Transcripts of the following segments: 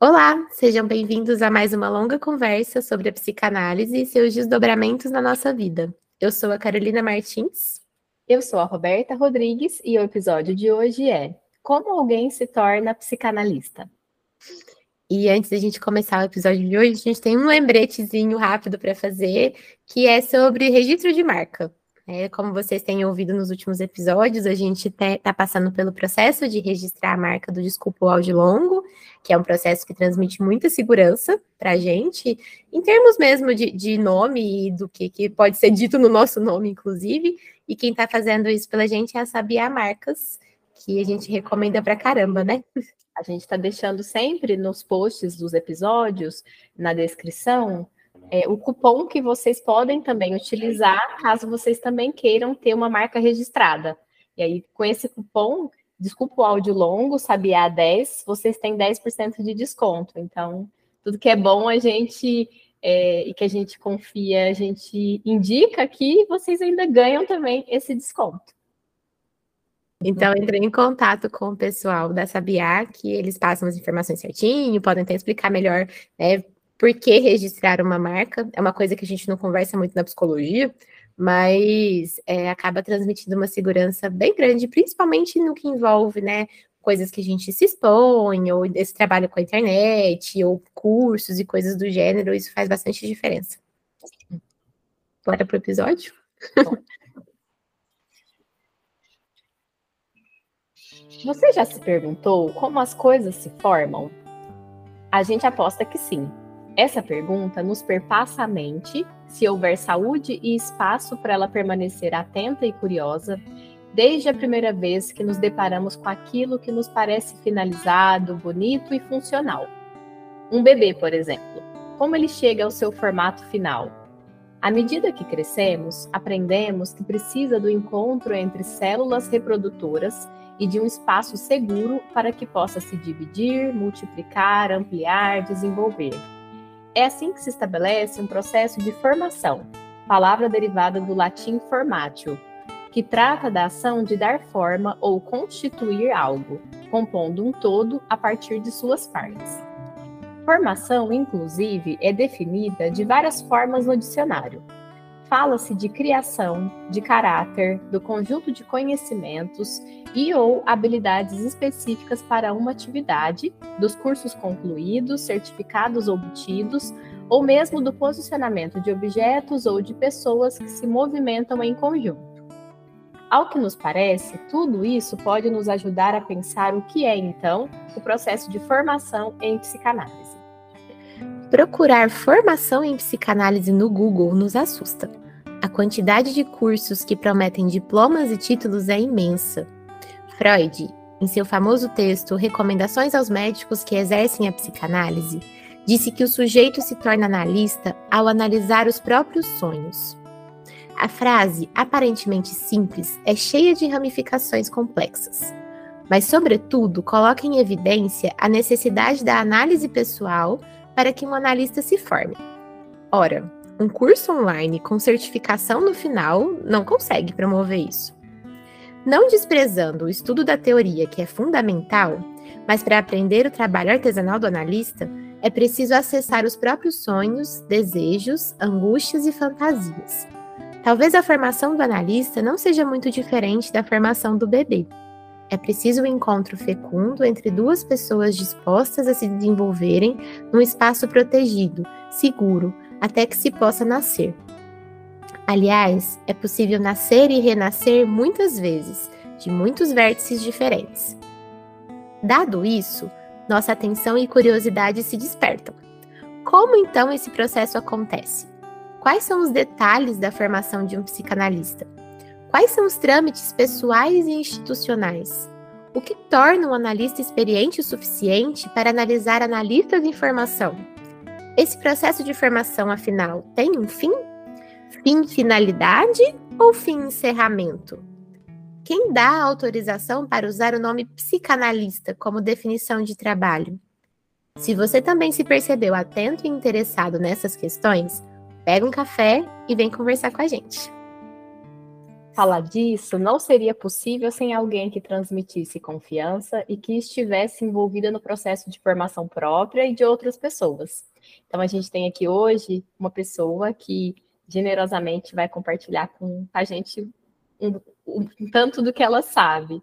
Olá, sejam bem-vindos a mais uma longa conversa sobre a psicanálise e seus desdobramentos na nossa vida. Eu sou a Carolina Martins. Eu sou a Roberta Rodrigues e o episódio de hoje é Como alguém se torna psicanalista? E antes da gente começar o episódio de hoje, a gente tem um lembretezinho rápido para fazer, que é sobre registro de marca. É, como vocês têm ouvido nos últimos episódios, a gente está passando pelo processo de registrar a marca do Desculpa o Áudio Longo, que é um processo que transmite muita segurança para a gente, em termos mesmo de, de nome e do que, que, pode ser dito no nosso nome, inclusive. E quem está fazendo isso pela gente é a Sabia Marcas, que a gente recomenda para caramba, né? A gente está deixando sempre nos posts dos episódios, na descrição, é, o cupom que vocês podem também utilizar caso vocês também queiram ter uma marca registrada. E aí, com esse cupom, desculpa o áudio longo, Sabiá 10, vocês têm 10% de desconto. Então, tudo que é bom a gente é, e que a gente confia, a gente indica que vocês ainda ganham também esse desconto. Então, entrei em contato com o pessoal da Sabiá, que eles passam as informações certinho, podem até explicar melhor né, por que registrar uma marca? É uma coisa que a gente não conversa muito na psicologia, mas é, acaba transmitindo uma segurança bem grande, principalmente no que envolve, né, coisas que a gente se expõe, ou esse trabalho com a internet, ou cursos e coisas do gênero, isso faz bastante diferença. Bora pro episódio? Você já se perguntou como as coisas se formam? A gente aposta que sim. Essa pergunta nos perpassa a mente, se houver saúde e espaço para ela permanecer atenta e curiosa, desde a primeira vez que nos deparamos com aquilo que nos parece finalizado, bonito e funcional. Um bebê, por exemplo, como ele chega ao seu formato final? À medida que crescemos, aprendemos que precisa do encontro entre células reprodutoras e de um espaço seguro para que possa se dividir, multiplicar, ampliar, desenvolver. É assim que se estabelece um processo de formação, palavra derivada do latim formatio, que trata da ação de dar forma ou constituir algo, compondo um todo a partir de suas partes. Formação, inclusive, é definida de várias formas no dicionário. Fala-se de criação, de caráter, do conjunto de conhecimentos e ou habilidades específicas para uma atividade, dos cursos concluídos, certificados obtidos, ou mesmo do posicionamento de objetos ou de pessoas que se movimentam em conjunto. Ao que nos parece, tudo isso pode nos ajudar a pensar o que é, então, o processo de formação em psicanálise. Procurar formação em psicanálise no Google nos assusta. A quantidade de cursos que prometem diplomas e títulos é imensa. Freud, em seu famoso texto Recomendações aos Médicos que Exercem a Psicanálise, disse que o sujeito se torna analista ao analisar os próprios sonhos. A frase, aparentemente simples, é cheia de ramificações complexas, mas, sobretudo, coloca em evidência a necessidade da análise pessoal para que um analista se forme. Ora, um curso online com certificação no final não consegue promover isso. Não desprezando o estudo da teoria, que é fundamental, mas para aprender o trabalho artesanal do analista, é preciso acessar os próprios sonhos, desejos, angústias e fantasias. Talvez a formação do analista não seja muito diferente da formação do bebê. É preciso um encontro fecundo entre duas pessoas dispostas a se desenvolverem num espaço protegido, seguro, até que se possa nascer. Aliás, é possível nascer e renascer muitas vezes, de muitos vértices diferentes. Dado isso, nossa atenção e curiosidade se despertam. Como então esse processo acontece? Quais são os detalhes da formação de um psicanalista? Quais são os trâmites pessoais e institucionais? O que torna um analista experiente o suficiente para analisar analistas de informação? Esse processo de formação, afinal, tem um fim? Fim finalidade ou fim encerramento? Quem dá autorização para usar o nome psicanalista como definição de trabalho? Se você também se percebeu atento e interessado nessas questões, pega um café e vem conversar com a gente. Falar disso não seria possível sem alguém que transmitisse confiança e que estivesse envolvida no processo de formação própria e de outras pessoas. Então, a gente tem aqui hoje uma pessoa que generosamente vai compartilhar com a gente um, um, um tanto do que ela sabe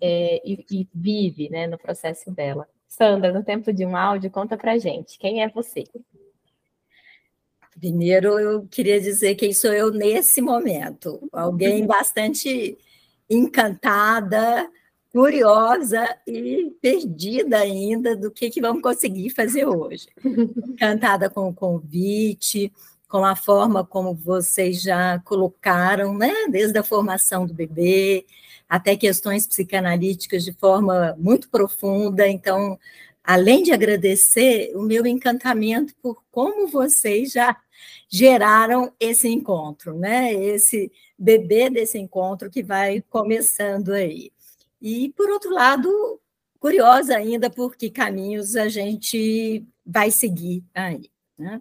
é, e, e, vive né, no processo dela. Sandra, no tempo de um áudio, conta pra gente, quem é você? Primeiro, eu queria dizer quem sou eu nesse momento. Alguém bastante encantada, curiosa e perdida ainda do que, que vamos conseguir fazer hoje. Encantada com o convite, com a forma como vocês já colocaram, né? desde a formação do bebê até questões psicanalíticas de forma muito profunda. Então, além de agradecer, o meu encantamento por como vocês já geraram esse encontro, né? Esse bebê desse encontro que vai começando aí. E, por outro lado, curiosa ainda por que caminhos a gente vai seguir aí. Né?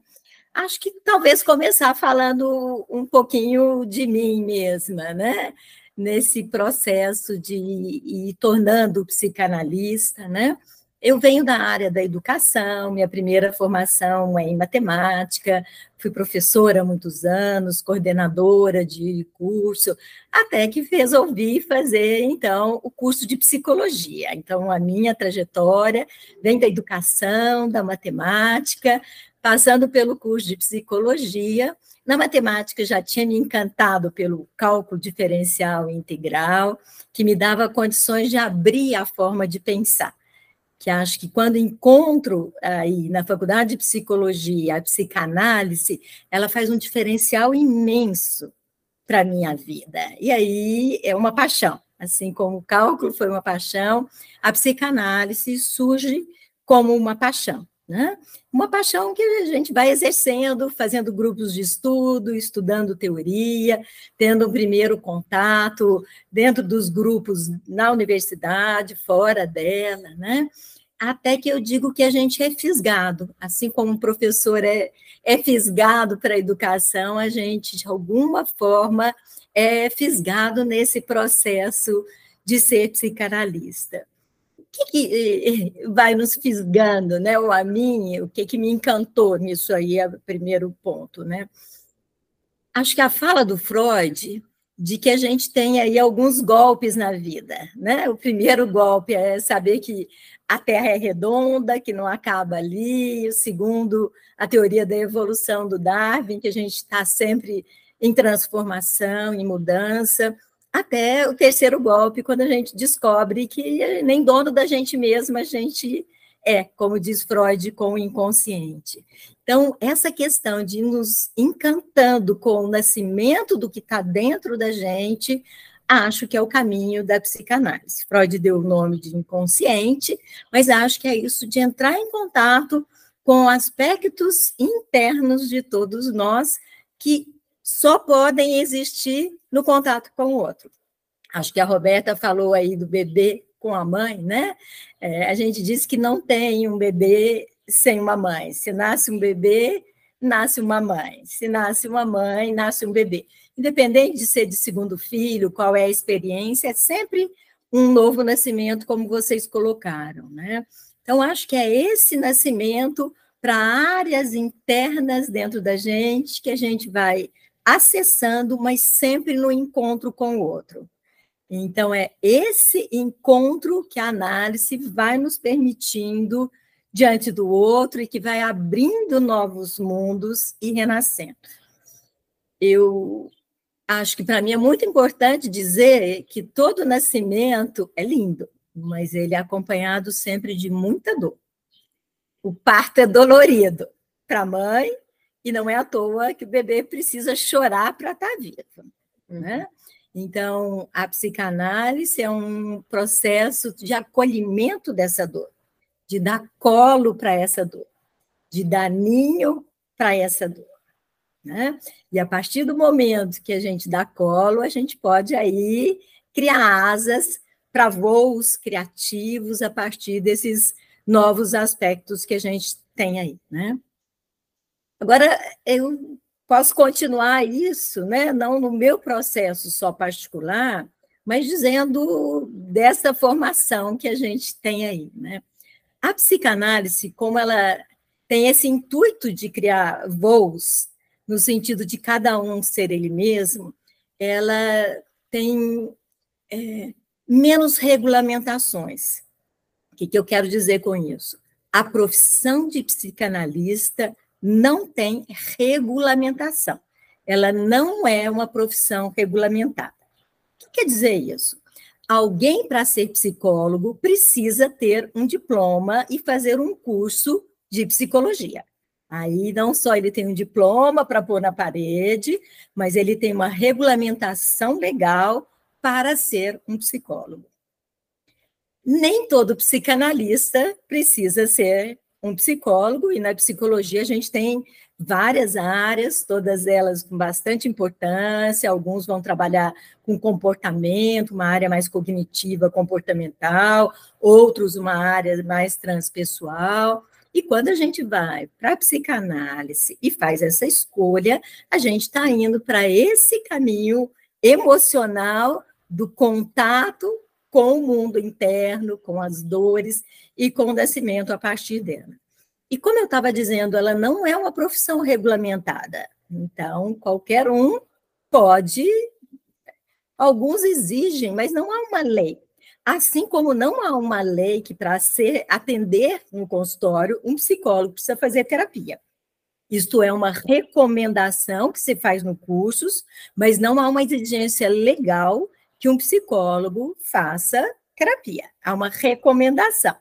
Acho que talvez começar falando um pouquinho de mim mesma, né? Nesse processo de ir tornando psicanalista, né? Eu venho da área da educação, minha primeira formação é em matemática, fui professora há muitos anos, coordenadora de curso, até que resolvi fazer, então, o curso de psicologia. Então, a minha trajetória vem da educação, da matemática, passando pelo curso de psicologia. Na matemática, já tinha me encantado pelo cálculo diferencial integral, que me dava condições de abrir a forma de pensar que acho que quando encontro aí na faculdade de psicologia a psicanálise, ela faz um diferencial imenso para minha vida. E aí é uma paixão, assim como o cálculo foi uma paixão, a psicanálise surge como uma paixão. Né? Uma paixão que a gente vai exercendo, fazendo grupos de estudo, estudando teoria, tendo um primeiro contato dentro dos grupos na universidade, fora dela, né? Até que eu digo que a gente é fisgado, assim como um professor é, é fisgado para a educação, a gente, de alguma forma, é fisgado nesse processo de ser psicanalista que, que vai nos fisgando, né? Ou a mim, o que, que me encantou nisso aí é o primeiro ponto, né? Acho que a fala do Freud de que a gente tem aí alguns golpes na vida, né? O primeiro golpe é saber que a Terra é redonda, que não acaba ali. O segundo, a teoria da evolução do Darwin, que a gente está sempre em transformação, em mudança até o terceiro golpe, quando a gente descobre que nem dono da gente mesma a gente é, como diz Freud, com o inconsciente. Então, essa questão de nos encantando com o nascimento do que está dentro da gente, acho que é o caminho da psicanálise. Freud deu o nome de inconsciente, mas acho que é isso de entrar em contato com aspectos internos de todos nós que só podem existir no contato com o outro. Acho que a Roberta falou aí do bebê com a mãe, né? É, a gente diz que não tem um bebê sem uma mãe. Se nasce um bebê, nasce uma mãe. Se nasce uma mãe, nasce um bebê. Independente de ser de segundo filho, qual é a experiência, é sempre um novo nascimento, como vocês colocaram, né? Então, acho que é esse nascimento para áreas internas dentro da gente que a gente vai acessando, mas sempre no encontro com o outro. Então, é esse encontro que a análise vai nos permitindo diante do outro e que vai abrindo novos mundos e renascendo. Eu acho que para mim é muito importante dizer que todo nascimento é lindo, mas ele é acompanhado sempre de muita dor. O parto é dolorido para a mãe e não é à toa que o bebê precisa chorar para estar tá vivo. Né? Uhum. Então, a psicanálise é um processo de acolhimento dessa dor, de dar colo para essa dor, de dar ninho para essa dor. Né? E a partir do momento que a gente dá colo, a gente pode aí criar asas para voos criativos a partir desses novos aspectos que a gente tem aí, né? Agora, eu posso continuar isso, né? não no meu processo só particular, mas dizendo dessa formação que a gente tem aí. Né? A psicanálise, como ela tem esse intuito de criar voos, no sentido de cada um ser ele mesmo, ela tem é, menos regulamentações. O que, que eu quero dizer com isso? A profissão de psicanalista não tem regulamentação. Ela não é uma profissão regulamentada. O que quer dizer isso? Alguém, para ser psicólogo, precisa ter um diploma e fazer um curso de psicologia. Aí não só ele tem um diploma para pôr na parede, mas ele tem uma regulamentação legal para ser um psicólogo. Nem todo psicanalista precisa ser um psicólogo, e na psicologia a gente tem várias áreas, todas elas com bastante importância, alguns vão trabalhar com comportamento, uma área mais cognitiva, comportamental, outros uma área mais transpessoal. E quando a gente vai para a psicanálise e faz essa escolha, a gente está indo para esse caminho emocional do contato com o mundo interno, com as dores e com o nascimento a partir dela. E como eu estava dizendo, ela não é uma profissão regulamentada. Então, qualquer um pode. Alguns exigem, mas não há uma lei. Assim como não há uma lei que, para ser atender um consultório, um psicólogo precisa fazer terapia. Isto é uma recomendação que se faz no cursos, mas não há uma exigência legal que um psicólogo faça terapia. Há uma recomendação.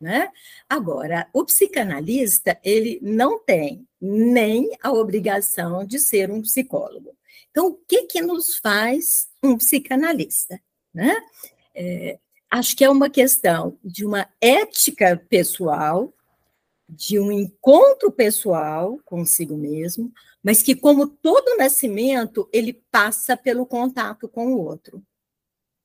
Né? Agora, o psicanalista, ele não tem nem a obrigação de ser um psicólogo. Então, o que, que nos faz um psicanalista? Né? É, acho que é uma questão de uma ética pessoal, de um encontro pessoal consigo mesmo, mas que, como todo nascimento, ele passa pelo contato com o outro.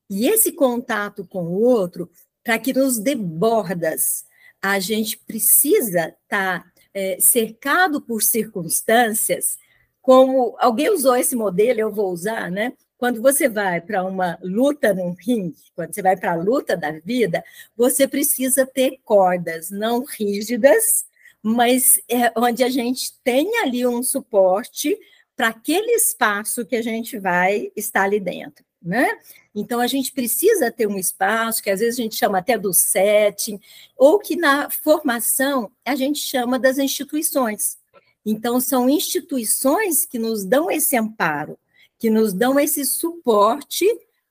E esse contato com o outro para que nos debordas a gente precisa estar tá, é, cercado por circunstâncias, como alguém usou esse modelo, eu vou usar, né? Quando você vai para uma luta num ringue, quando você vai para a luta da vida, você precisa ter cordas não rígidas, mas é onde a gente tem ali um suporte para aquele espaço que a gente vai estar ali dentro né? Então, a gente precisa ter um espaço, que às vezes a gente chama até do setting, ou que na formação a gente chama das instituições. Então, são instituições que nos dão esse amparo, que nos dão esse suporte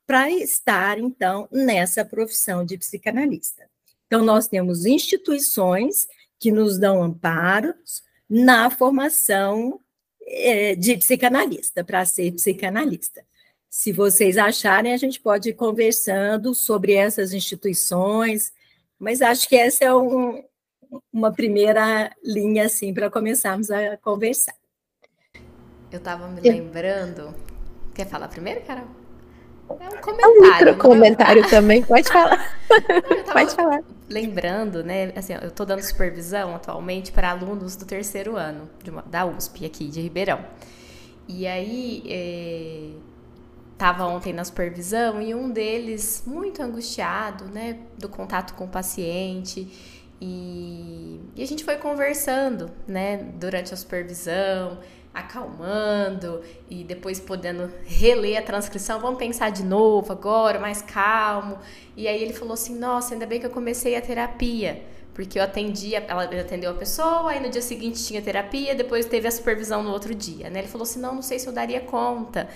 para estar, então, nessa profissão de psicanalista. Então, nós temos instituições que nos dão amparos na formação é, de psicanalista, para ser psicanalista. Se vocês acharem, a gente pode ir conversando sobre essas instituições, mas acho que essa é um, uma primeira linha assim para começarmos a conversar. Eu estava me lembrando. Quer falar primeiro, Carol? É um comentário. É um micro comentário também, pode falar. pode falar. Lembrando, né? Assim, eu estou dando supervisão atualmente para alunos do terceiro ano uma, da USP aqui de Ribeirão. E aí, é estava ontem na supervisão e um deles muito angustiado, né, do contato com o paciente. E, e a gente foi conversando, né, durante a supervisão, acalmando e depois podendo reler a transcrição. Vamos pensar de novo agora, mais calmo. E aí ele falou assim: Nossa, ainda bem que eu comecei a terapia. Porque eu atendi, ela atendeu a pessoa, aí no dia seguinte tinha terapia, depois teve a supervisão no outro dia, né? Ele falou assim: não, não sei se eu daria conta.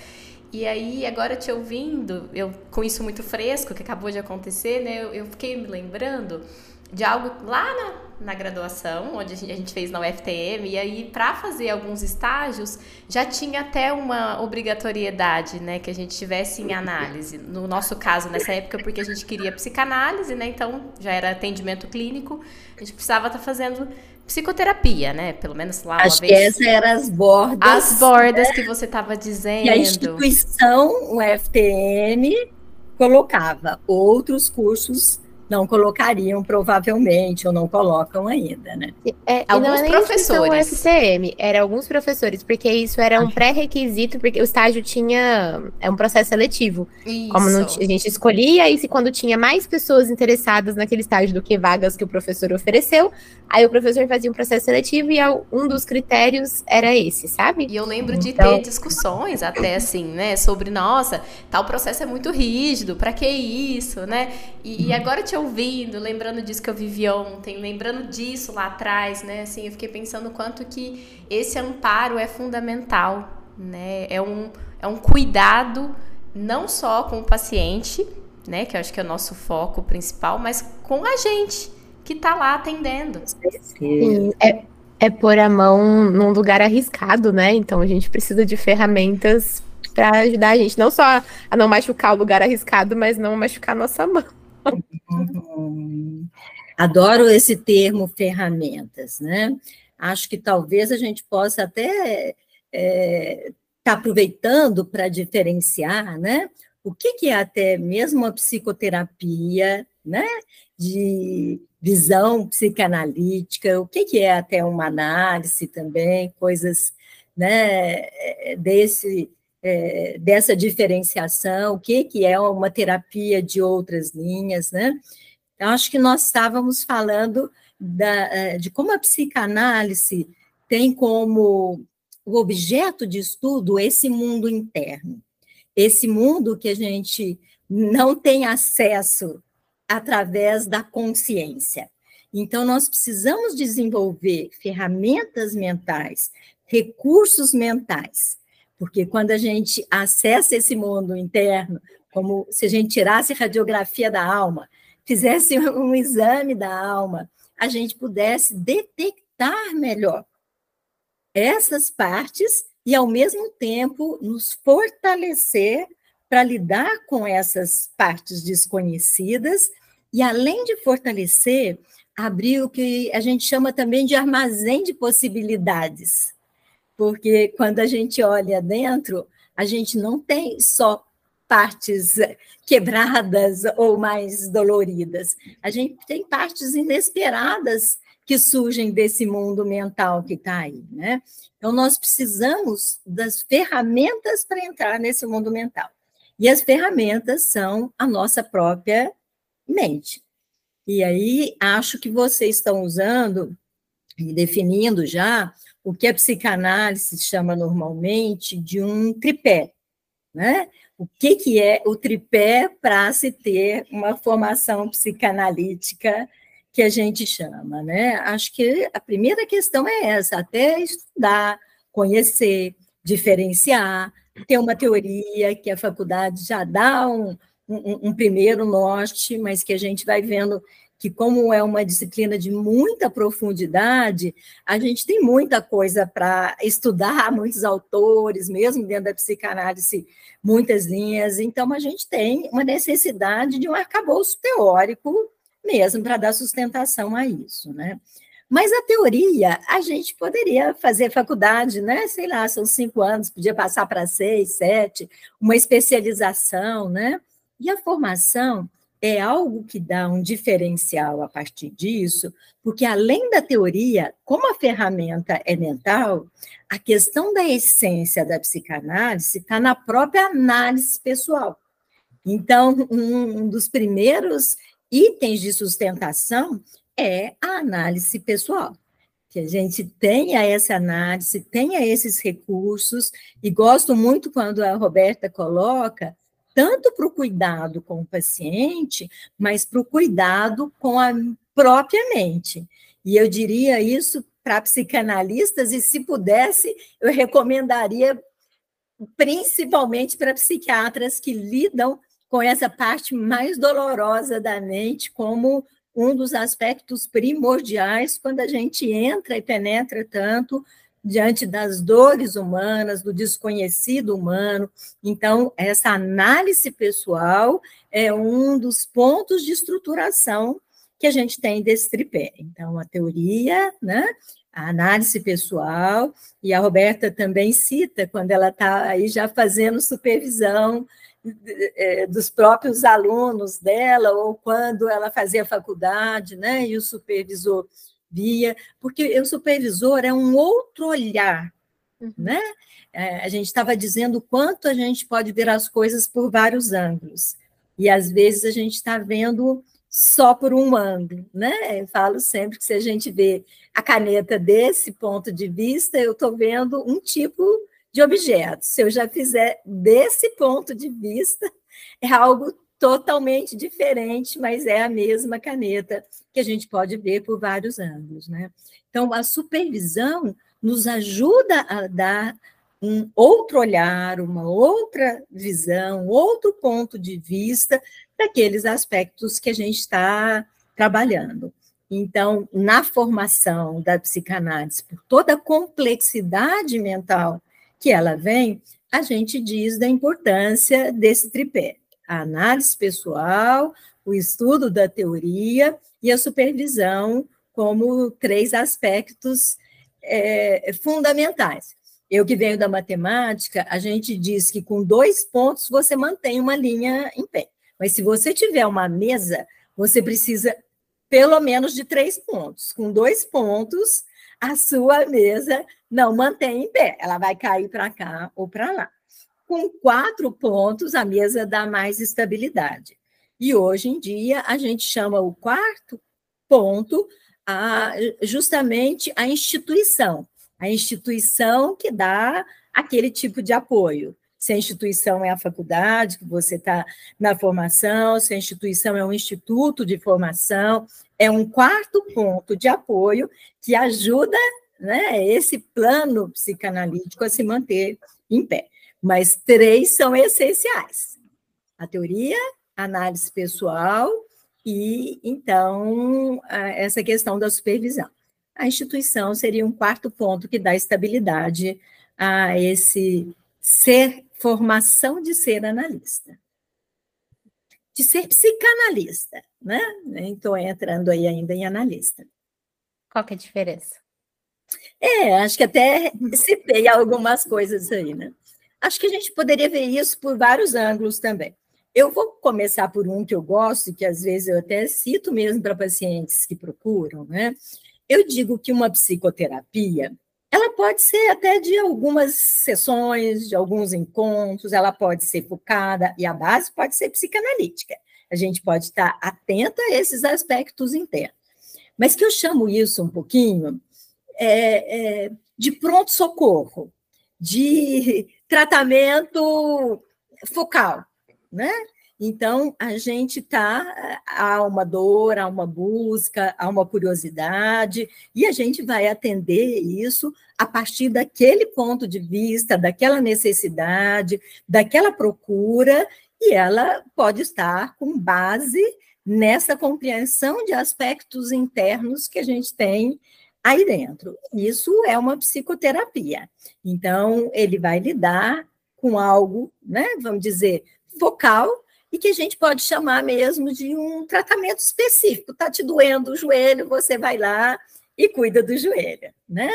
E aí, agora te ouvindo, eu com isso muito fresco que acabou de acontecer, né? Eu, eu fiquei me lembrando de algo lá na, na graduação, onde a gente, a gente, fez na UFTM, e aí para fazer alguns estágios já tinha até uma obrigatoriedade, né, que a gente tivesse em análise. No nosso caso, nessa época, porque a gente queria psicanálise, né, então já era atendimento clínico, a gente precisava estar tá fazendo psicoterapia, né? Pelo menos lá Acho uma vez. que essas eram as bordas. As bordas né? que você estava dizendo. E a instituição, o FTM, colocava outros cursos não colocariam provavelmente, ou não colocam ainda, né? É, alguns não é professores. FCM, era alguns professores, porque isso era um pré-requisito, porque o estágio tinha é um processo seletivo. Isso. Como não, a gente escolhia, e se quando tinha mais pessoas interessadas naquele estágio do que vagas que o professor ofereceu, aí o professor fazia um processo seletivo e um dos critérios era esse, sabe? E eu lembro de então... ter discussões até assim, né, sobre, nossa, tal processo é muito rígido, para que isso, né? E, e agora te ouvindo, lembrando disso que eu vivi ontem, lembrando disso lá atrás, né? Assim, eu fiquei pensando quanto que esse amparo é fundamental, né? É um, é um cuidado não só com o paciente, né? Que eu acho que é o nosso foco principal, mas com a gente que está lá atendendo. Sim, é, é pôr a mão num lugar arriscado, né? Então a gente precisa de ferramentas para ajudar a gente não só a não machucar o lugar arriscado, mas não machucar a nossa mão. Adoro esse termo ferramentas, né? Acho que talvez a gente possa até estar é, tá aproveitando para diferenciar, né? O que, que é até mesmo a psicoterapia, né? De visão psicanalítica, o que, que é até uma análise também, coisas né, desse, é, dessa diferenciação, o que, que é uma terapia de outras linhas, né? Eu acho que nós estávamos falando da, é, de como a psicanálise tem como o objeto de estudo esse mundo interno, esse mundo que a gente não tem acesso através da consciência. Então, nós precisamos desenvolver ferramentas mentais, recursos mentais, porque quando a gente acessa esse mundo interno, como se a gente tirasse radiografia da alma, fizesse um exame da alma, a gente pudesse detectar melhor essas partes e, ao mesmo tempo, nos fortalecer para lidar com essas partes desconhecidas e, além de fortalecer, abrir o que a gente chama também de armazém de possibilidades. Porque quando a gente olha dentro, a gente não tem só partes quebradas ou mais doloridas. A gente tem partes inesperadas que surgem desse mundo mental que está aí, né? Então, nós precisamos das ferramentas para entrar nesse mundo mental. E as ferramentas são a nossa própria mente. E aí, acho que vocês estão usando e definindo já o que a psicanálise chama normalmente de um tripé, né? O que, que é o tripé para se ter uma formação psicanalítica que a gente chama, né? Acho que a primeira questão é essa, até estudar, conhecer, diferenciar, ter uma teoria que a faculdade já dá um, um, um, primeiro norte, mas que a gente vai vendo que, como é uma disciplina de muita profundidade, a gente tem muita coisa para estudar, muitos autores, mesmo dentro da psicanálise, muitas linhas. Então, a gente tem uma necessidade de um arcabouço teórico mesmo para dar sustentação a isso, né? Mas a teoria, a gente poderia fazer faculdade, né? Sei lá, são cinco anos, podia passar para seis, sete, uma especialização, né? E a formação é algo que dá um diferencial a partir disso, porque além da teoria, como a ferramenta é mental, a questão da essência da psicanálise está na própria análise pessoal. Então, um dos primeiros itens de sustentação é a análise pessoal. Que a gente tenha essa análise, tenha esses recursos, e gosto muito quando a Roberta coloca, tanto para o cuidado com o paciente, mas para o cuidado com a própria mente. E eu diria isso para psicanalistas, e se pudesse, eu recomendaria principalmente para psiquiatras que lidam com essa parte mais dolorosa da mente como um dos aspectos primordiais quando a gente entra e penetra tanto diante das dores humanas, do desconhecido humano. Então, essa análise pessoal é um dos pontos de estruturação que a gente tem desse tripé. Então, a teoria, né? a análise pessoal, e a Roberta também cita, quando ela está aí já fazendo supervisão é, dos próprios alunos dela, ou quando ela fazia faculdade, né? E o supervisor via, porque o supervisor é um outro olhar, uhum. né? É, a gente estava dizendo quanto a gente pode ver as coisas por vários ângulos. E às vezes a gente está vendo só por um ângulo, né? Eu falo sempre que se a gente vê a caneta desse ponto de vista, eu estou vendo um tipo de objeto. Se eu já fizer desse ponto de vista, é algo totalmente diferente, mas é a mesma caneta que a gente pode ver por vários ângulos, né? Então, a supervisão nos ajuda a dar um outro olhar, uma outra visão, outro ponto de vista daqueles aspectos que a gente está trabalhando. Então, na formação da psicanálise, por toda a complexidade mental que ela vem, a gente diz da importância desse tripé: a análise pessoal, o estudo da teoria e a supervisão como três aspectos é, fundamentais. Eu que venho da matemática, a gente diz que com dois pontos você mantém uma linha em pé. Mas se você tiver uma mesa, você precisa pelo menos de três pontos. Com dois pontos, a sua mesa não mantém em pé, ela vai cair para cá ou para lá. Com quatro pontos, a mesa dá mais estabilidade. E hoje em dia, a gente chama o quarto ponto a, justamente a instituição a instituição que dá aquele tipo de apoio. Se a instituição é a faculdade, que você está na formação, se a instituição é um instituto de formação, é um quarto ponto de apoio que ajuda né, esse plano psicanalítico a se manter em pé. Mas três são essenciais: a teoria, a análise pessoal e, então, essa questão da supervisão a instituição seria um quarto ponto que dá estabilidade a esse ser, formação de ser analista. De ser psicanalista, né? Estou entrando aí ainda em analista. Qual que é a diferença? É, acho que até citei algumas coisas aí, né? Acho que a gente poderia ver isso por vários ângulos também. Eu vou começar por um que eu gosto, que às vezes eu até cito mesmo para pacientes que procuram, né? Eu digo que uma psicoterapia, ela pode ser até de algumas sessões, de alguns encontros, ela pode ser focada, e a base pode ser psicanalítica. A gente pode estar atenta a esses aspectos internos. Mas que eu chamo isso um pouquinho é, é, de pronto-socorro, de tratamento focal, né? Então, a gente está, há uma dor, há uma busca, há uma curiosidade, e a gente vai atender isso a partir daquele ponto de vista, daquela necessidade, daquela procura, e ela pode estar com base nessa compreensão de aspectos internos que a gente tem aí dentro. Isso é uma psicoterapia. Então, ele vai lidar com algo, né, vamos dizer, focal, e que a gente pode chamar mesmo de um tratamento específico. Está te doendo o joelho, você vai lá e cuida do joelho, né?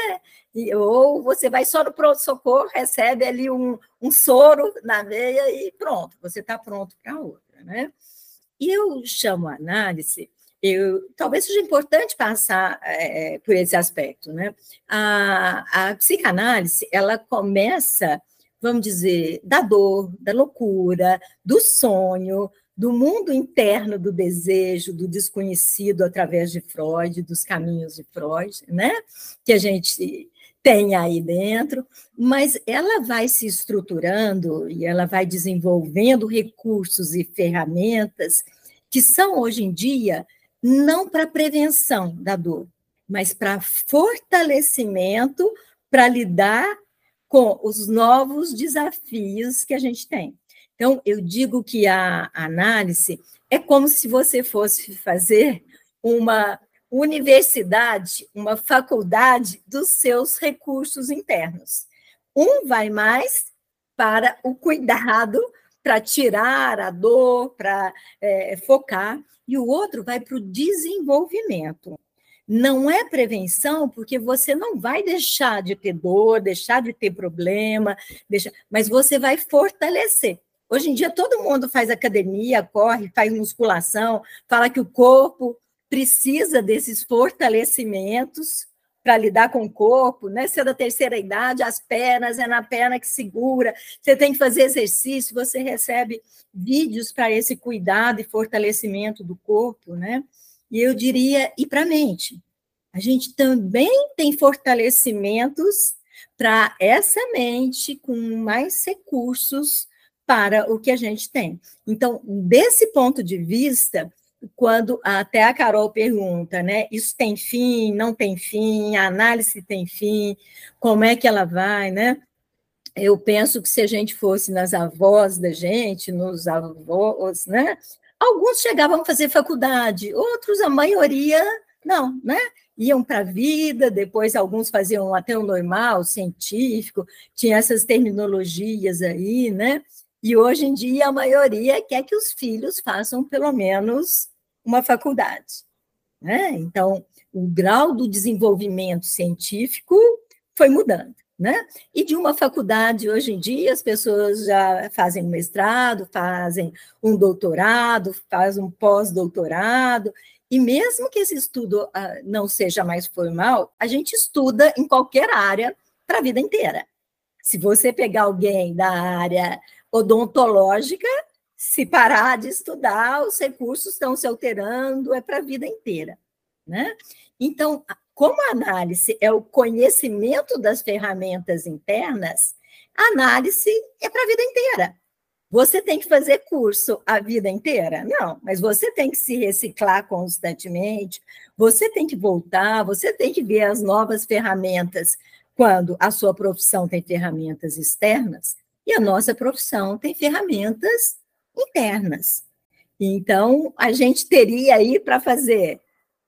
E, ou você vai só no pronto-socorro, recebe ali um, um soro na veia e pronto, você está pronto para outra, né? E eu chamo a análise, eu, talvez seja importante passar é, por esse aspecto, né? A, a psicanálise, ela começa vamos dizer, da dor, da loucura, do sonho, do mundo interno do desejo, do desconhecido através de Freud, dos caminhos de Freud, né? Que a gente tem aí dentro, mas ela vai se estruturando e ela vai desenvolvendo recursos e ferramentas que são hoje em dia não para prevenção da dor, mas para fortalecimento para lidar com os novos desafios que a gente tem. Então, eu digo que a análise é como se você fosse fazer uma universidade, uma faculdade dos seus recursos internos. Um vai mais para o cuidado, para tirar a dor, para é, focar, e o outro vai para o desenvolvimento. Não é prevenção, porque você não vai deixar de ter dor, deixar de ter problema, deixar, mas você vai fortalecer. Hoje em dia todo mundo faz academia, corre, faz musculação, fala que o corpo precisa desses fortalecimentos para lidar com o corpo, né? Se é da terceira idade, as pernas, é na perna que segura, você tem que fazer exercício, você recebe vídeos para esse cuidado e fortalecimento do corpo, né? E eu diria, e para a mente? A gente também tem fortalecimentos para essa mente com mais recursos para o que a gente tem. Então, desse ponto de vista, quando até a Carol pergunta, né? Isso tem fim, não tem fim, a análise tem fim, como é que ela vai, né? Eu penso que se a gente fosse nas avós da gente, nos avós, né? Alguns chegavam a fazer faculdade, outros, a maioria, não, né? Iam para a vida, depois alguns faziam até o normal, científico, tinha essas terminologias aí, né? E hoje em dia a maioria quer que os filhos façam pelo menos uma faculdade. Né? Então, o grau do desenvolvimento científico foi mudando. Né? E de uma faculdade, hoje em dia, as pessoas já fazem um mestrado, fazem um doutorado, fazem um pós-doutorado, e mesmo que esse estudo uh, não seja mais formal, a gente estuda em qualquer área para a vida inteira. Se você pegar alguém da área odontológica, se parar de estudar, os recursos estão se alterando, é para a vida inteira. Né? Então, como a análise é o conhecimento das ferramentas internas, a análise é para a vida inteira. Você tem que fazer curso a vida inteira? Não, mas você tem que se reciclar constantemente, você tem que voltar, você tem que ver as novas ferramentas quando a sua profissão tem ferramentas externas e a nossa profissão tem ferramentas internas. Então, a gente teria aí para fazer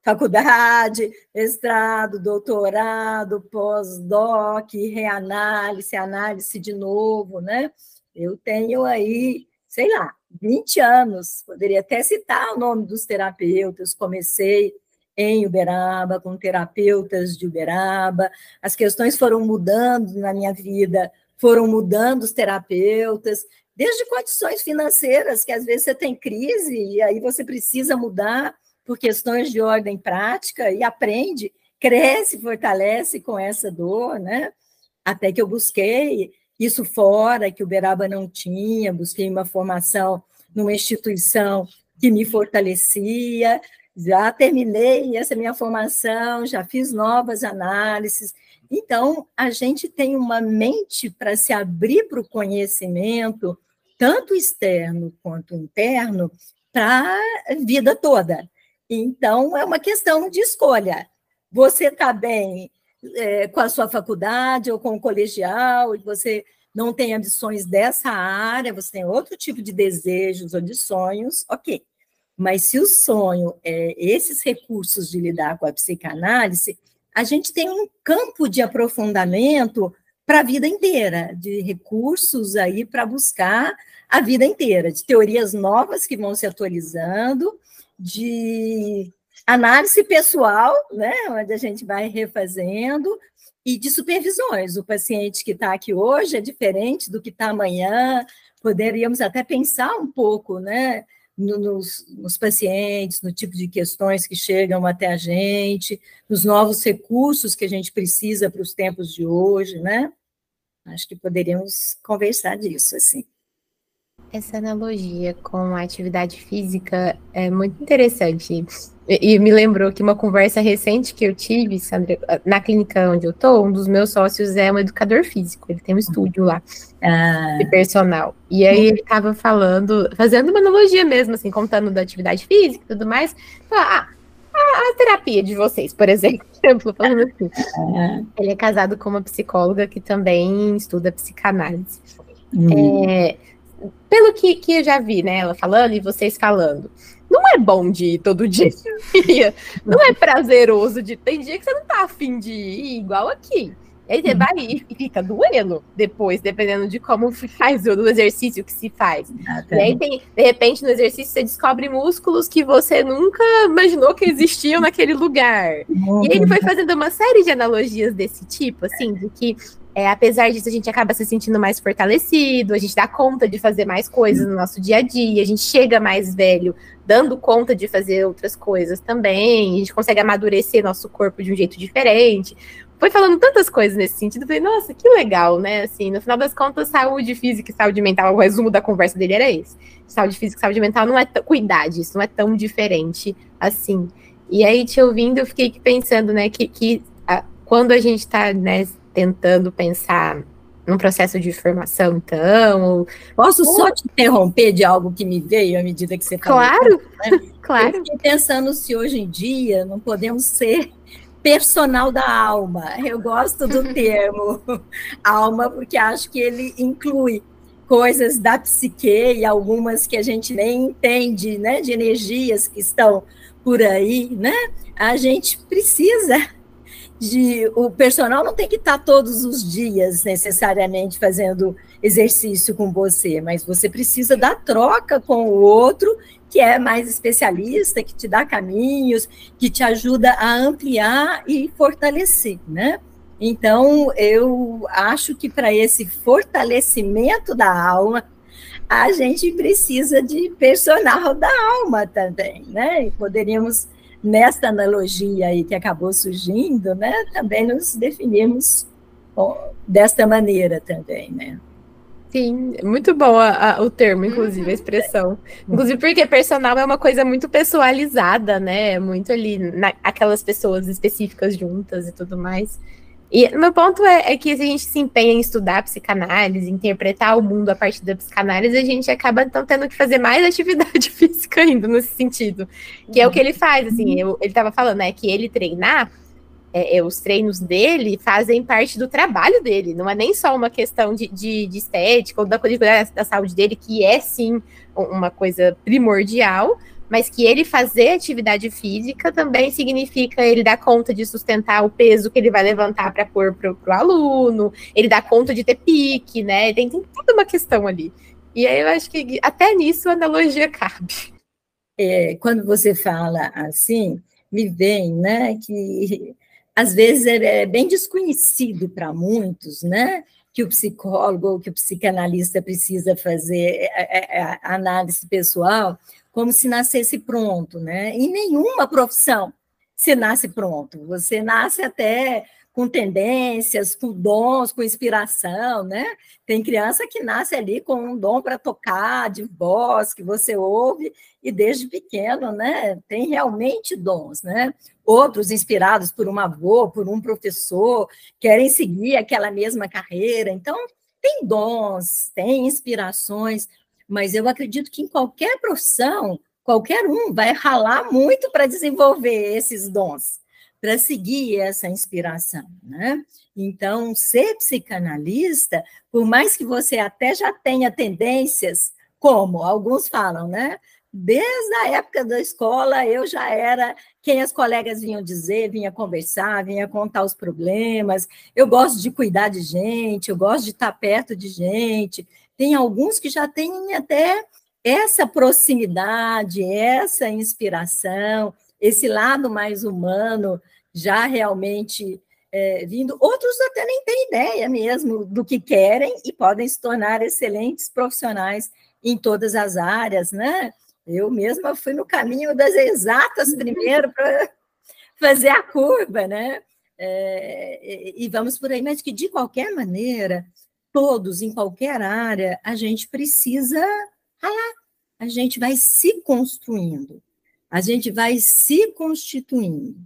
faculdade, mestrado, doutorado, pós-doc, reanálise, análise de novo, né? Eu tenho aí, sei lá, 20 anos, poderia até citar o nome dos terapeutas, comecei em Uberaba, com terapeutas de Uberaba, as questões foram mudando na minha vida, foram mudando os terapeutas, desde condições financeiras, que às vezes você tem crise e aí você precisa mudar por questões de ordem prática e aprende, cresce, fortalece com essa dor, né? Até que eu busquei isso fora, que o Beraba não tinha, busquei uma formação numa instituição que me fortalecia, já terminei essa minha formação, já fiz novas análises. Então, a gente tem uma mente para se abrir para o conhecimento, tanto externo quanto interno, para a vida toda. Então, é uma questão de escolha. Você está bem é, com a sua faculdade ou com o colegial, e você não tem ambições dessa área, você tem outro tipo de desejos ou de sonhos, ok. Mas se o sonho é esses recursos de lidar com a psicanálise, a gente tem um campo de aprofundamento para a vida inteira, de recursos aí para buscar a vida inteira, de teorias novas que vão se atualizando, de análise pessoal, né, onde a gente vai refazendo, e de supervisões. O paciente que está aqui hoje é diferente do que está amanhã, poderíamos até pensar um pouco, né, nos, nos, pacientes, no tipo de questões que chegam até a gente, nos novos recursos que a gente precisa para os tempos de hoje, né? Acho que poderíamos conversar disso, assim. Essa analogia com a atividade física é muito interessante. E, e me lembrou que uma conversa recente que eu tive, Sandra, na clínica onde eu tô, um dos meus sócios é um educador físico, ele tem um estúdio lá ah. de personal. E aí ele estava falando, fazendo uma analogia mesmo, assim, contando da atividade física e tudo mais. ah, a, a, terapia de vocês, por exemplo, falando assim. Ah. Ele é casado com uma psicóloga que também estuda psicanálise. Hum. É, pelo que, que eu já vi, né, ela falando e vocês falando, não é bom de ir todo dia. não é prazeroso de. Tem dia que você não tá afim de ir igual aqui. Você vai e fica doendo depois, dependendo de como faz, do exercício que se faz. Ah. E aí, tem, de repente, no exercício, você descobre músculos que você nunca imaginou que existiam naquele lugar. E ele foi fazendo uma série de analogias desse tipo, assim, de que é, apesar disso, a gente acaba se sentindo mais fortalecido, a gente dá conta de fazer mais coisas no nosso dia a dia, a gente chega mais velho, dando conta de fazer outras coisas também, a gente consegue amadurecer nosso corpo de um jeito diferente. Foi falando tantas coisas nesse sentido, eu falei, nossa, que legal, né? Assim, no final das contas, saúde física e saúde mental, o resumo da conversa dele era esse. Saúde física e saúde mental não é cuidar disso, não é tão diferente assim. E aí, te ouvindo, eu fiquei pensando, né, que, que a, quando a gente está né, tentando pensar num processo de formação, então. Posso ou... só te interromper de algo que me veio à medida que você falou? Claro, né? claro. Eu fiquei pensando se hoje em dia não podemos ser personal da alma. Eu gosto do termo alma porque acho que ele inclui coisas da psique e algumas que a gente nem entende, né, de energias que estão por aí, né? A gente precisa de o personal não tem que estar todos os dias necessariamente fazendo exercício com você, mas você precisa da troca com o outro que é mais especialista, que te dá caminhos, que te ajuda a ampliar e fortalecer, né? Então, eu acho que para esse fortalecimento da alma, a gente precisa de personal da alma também, né? E poderíamos nesta analogia aí que acabou surgindo, né, também nos definimos desta maneira também, né? Sim, muito bom a, a, o termo, inclusive, a expressão. Inclusive porque personal é uma coisa muito pessoalizada, né? Muito ali, na, aquelas pessoas específicas juntas e tudo mais. E meu ponto é, é, que se a gente se empenha em estudar psicanálise, interpretar o mundo a partir da psicanálise, a gente acaba então tendo que fazer mais atividade física ainda nesse sentido. Que é o que ele faz, assim, eu, ele estava falando, né, que ele treinar, é, é, os treinos dele fazem parte do trabalho dele, não é nem só uma questão de, de, de estética ou da, da saúde dele, que é sim uma coisa primordial, mas que ele fazer atividade física também significa ele dar conta de sustentar o peso que ele vai levantar para pôr para o aluno, ele dá conta de ter pique, né? Tem, tem toda uma questão ali. E aí eu acho que até nisso a analogia cabe. É, quando você fala assim, me vem, né, que às vezes é, é bem desconhecido para muitos, né, que o psicólogo ou que o psicanalista precisa fazer é, é, análise pessoal, como se nascesse pronto, né? Em nenhuma profissão se nasce pronto. Você nasce até com tendências, com dons, com inspiração, né? Tem criança que nasce ali com um dom para tocar, de voz, que você ouve, e desde pequeno, né? Tem realmente dons, né? Outros inspirados por um avô, por um professor, querem seguir aquela mesma carreira. Então, tem dons, tem inspirações, mas eu acredito que em qualquer profissão, qualquer um vai ralar muito para desenvolver esses dons, para seguir essa inspiração, né? Então, ser psicanalista, por mais que você até já tenha tendências, como alguns falam, né? Desde a época da escola, eu já era quem as colegas vinham dizer, vinha conversar, vinha contar os problemas. Eu gosto de cuidar de gente, eu gosto de estar perto de gente, tem alguns que já têm até essa proximidade, essa inspiração, esse lado mais humano já realmente é, vindo. Outros até nem têm ideia mesmo do que querem e podem se tornar excelentes profissionais em todas as áreas, né? Eu mesma fui no caminho das exatas uhum. primeiro para fazer a curva, né? É, e vamos por aí, mas que de qualquer maneira todos, em qualquer área, a gente precisa ralar. A gente vai se construindo, a gente vai se constituindo,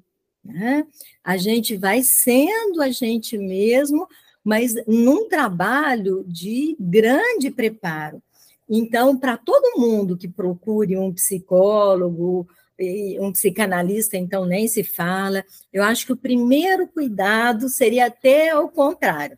né? a gente vai sendo a gente mesmo, mas num trabalho de grande preparo. Então, para todo mundo que procure um psicólogo, um psicanalista, então nem se fala, eu acho que o primeiro cuidado seria até o contrário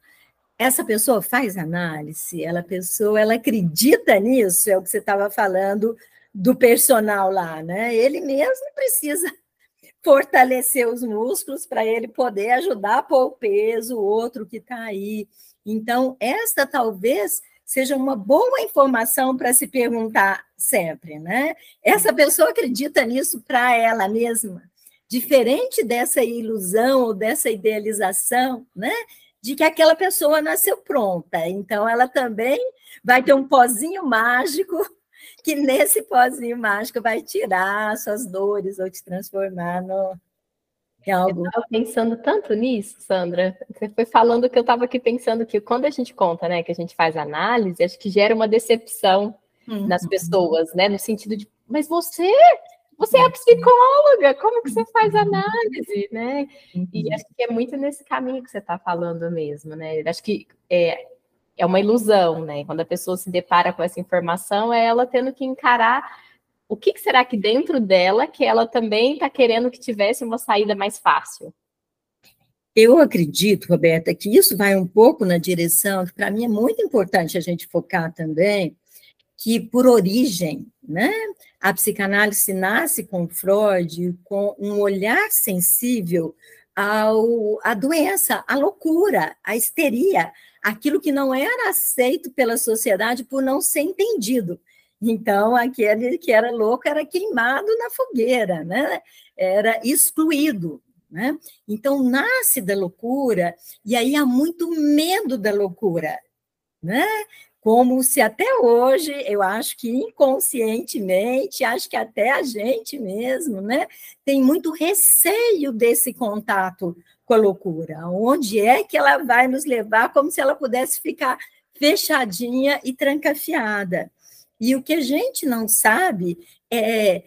essa pessoa faz análise, ela pessoa, ela acredita nisso, é o que você estava falando do personal lá, né? Ele mesmo precisa fortalecer os músculos para ele poder ajudar a pôr o peso, o outro que está aí. Então, esta talvez seja uma boa informação para se perguntar sempre, né? Essa pessoa acredita nisso para ela mesma, diferente dessa ilusão ou dessa idealização, né? de que aquela pessoa nasceu pronta. Então, ela também vai ter um pozinho mágico, que nesse pozinho mágico vai tirar suas dores ou te transformar no, em algo. Eu estava pensando tanto nisso, Sandra. Você foi falando que eu estava aqui pensando que quando a gente conta, né, que a gente faz análise, acho que gera uma decepção uhum. nas pessoas, né, no sentido de, mas você você é psicóloga, como que você faz análise, né? E uhum. acho que é muito nesse caminho que você está falando mesmo, né? Acho que é, é uma ilusão, né? Quando a pessoa se depara com essa informação, é ela tendo que encarar o que, será que dentro dela que ela também está querendo que tivesse uma saída mais fácil. Eu acredito, Roberta, que isso vai um pouco na direção, que para mim é muito importante a gente focar também, que por origem, né, a psicanálise nasce com Freud com um olhar sensível ao, à doença, à loucura, à histeria, aquilo que não era aceito pela sociedade por não ser entendido. Então, aquele que era louco era queimado na fogueira, né? era excluído. Né? Então, nasce da loucura, e aí há muito medo da loucura. Né? como se até hoje, eu acho que inconscientemente, acho que até a gente mesmo, né, tem muito receio desse contato com a loucura. Onde é que ela vai nos levar, como se ela pudesse ficar fechadinha e trancafiada. E o que a gente não sabe é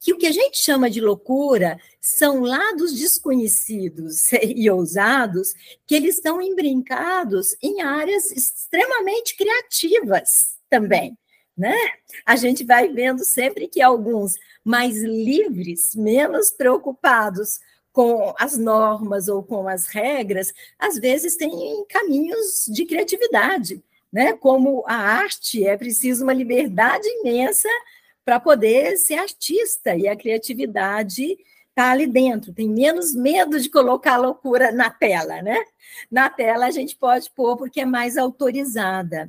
que o que a gente chama de loucura são lados desconhecidos e ousados que eles estão embrincados em áreas extremamente criativas também. Né? A gente vai vendo sempre que alguns mais livres, menos preocupados com as normas ou com as regras, às vezes têm caminhos de criatividade, né? Como a arte é preciso uma liberdade imensa para poder ser artista e a criatividade está ali dentro, tem menos medo de colocar a loucura na tela, né? Na tela a gente pode pôr porque é mais autorizada.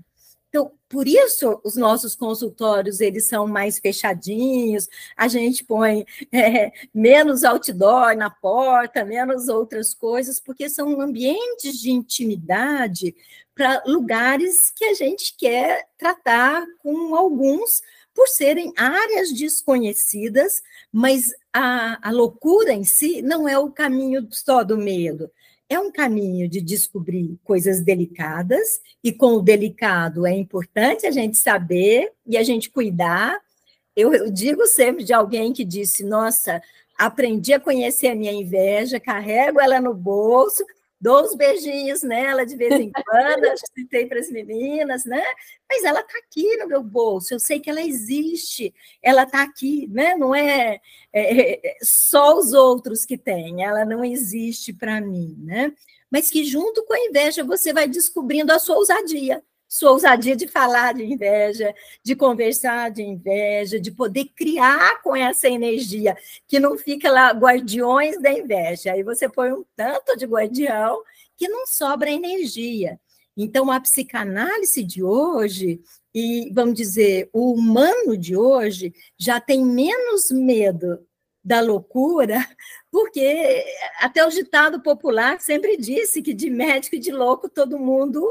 Então, por isso os nossos consultórios eles são mais fechadinhos, a gente põe é, menos outdoor na porta, menos outras coisas, porque são ambientes de intimidade para lugares que a gente quer tratar com alguns por serem áreas desconhecidas, mas a, a loucura em si não é o caminho só do medo, é um caminho de descobrir coisas delicadas, e com o delicado é importante a gente saber e a gente cuidar. Eu, eu, digo sempre de alguém que disse: Nossa, aprendi a conhecer a minha inveja, carrego ela no bolso, dou uns beijinhos nela de vez em quando, citei para as meninas, né? Mas ela está aqui no meu bolso, eu sei que ela existe, ela está aqui, né? Não é, é, é, só os outros que têm, ela não existe para mim, né? Mas que junto com a inveja você vai descobrindo a sua ousadia, sua ousadia de falar de inveja, de conversar de inveja, de poder criar com essa energia, que não fica lá guardiões da inveja. Aí você põe um tanto de guardião que não sobra energia. Então, a psicanálise de hoje, e vamos dizer, o humano de hoje, já tem menos medo da loucura, porque até o ditado popular sempre disse que de médico e de louco todo mundo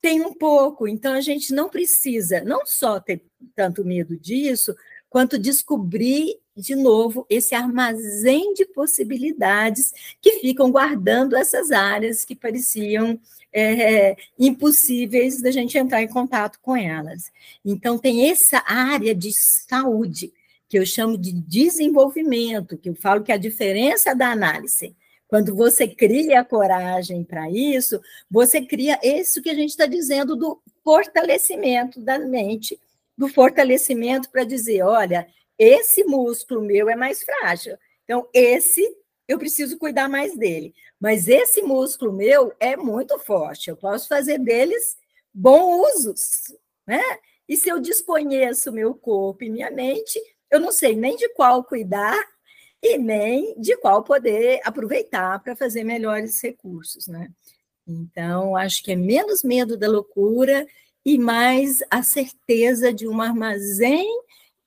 tem um pouco, então a gente não precisa não só ter tanto medo disso, quanto descobrir de novo esse armazém de possibilidades que ficam guardando essas áreas que pareciam é, impossíveis da gente entrar em contato com elas. Então, tem essa área de saúde, que eu chamo de desenvolvimento, que eu falo que é a diferença da análise quando você cria coragem para isso, você cria isso que a gente está dizendo do fortalecimento da mente, do fortalecimento para dizer: olha, esse músculo meu é mais frágil, então esse eu preciso cuidar mais dele. Mas esse músculo meu é muito forte, eu posso fazer deles bons usos, né? E se eu desconheço meu corpo e minha mente, eu não sei nem de qual cuidar, e nem de qual poder aproveitar para fazer melhores recursos, né? Então, acho que é menos medo da loucura e mais a certeza de um armazém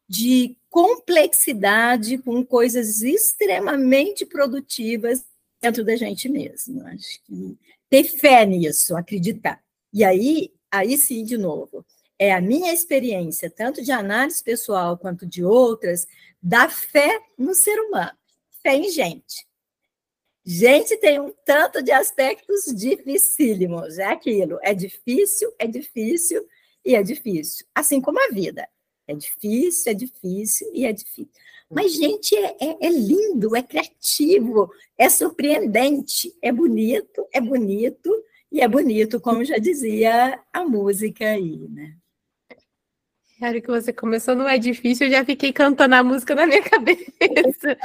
de complexidade com coisas extremamente produtivas dentro da gente mesmo. Acho que ter fé nisso, acreditar. E aí, aí sim, de novo, é a minha experiência, tanto de análise pessoal quanto de outras, da fé no ser humano, fé em gente. Gente tem um tanto de aspectos dificílimos, é aquilo, é difícil, é difícil e é difícil, assim como a vida. É difícil, é difícil e é difícil. Mas, gente, é, é, é, lindo, é criativo, é surpreendente, é bonito, é bonito e é bonito, como já dizia a música aí, né? Claro que você começou, não é difícil, eu já fiquei cantando a música na minha cabeça.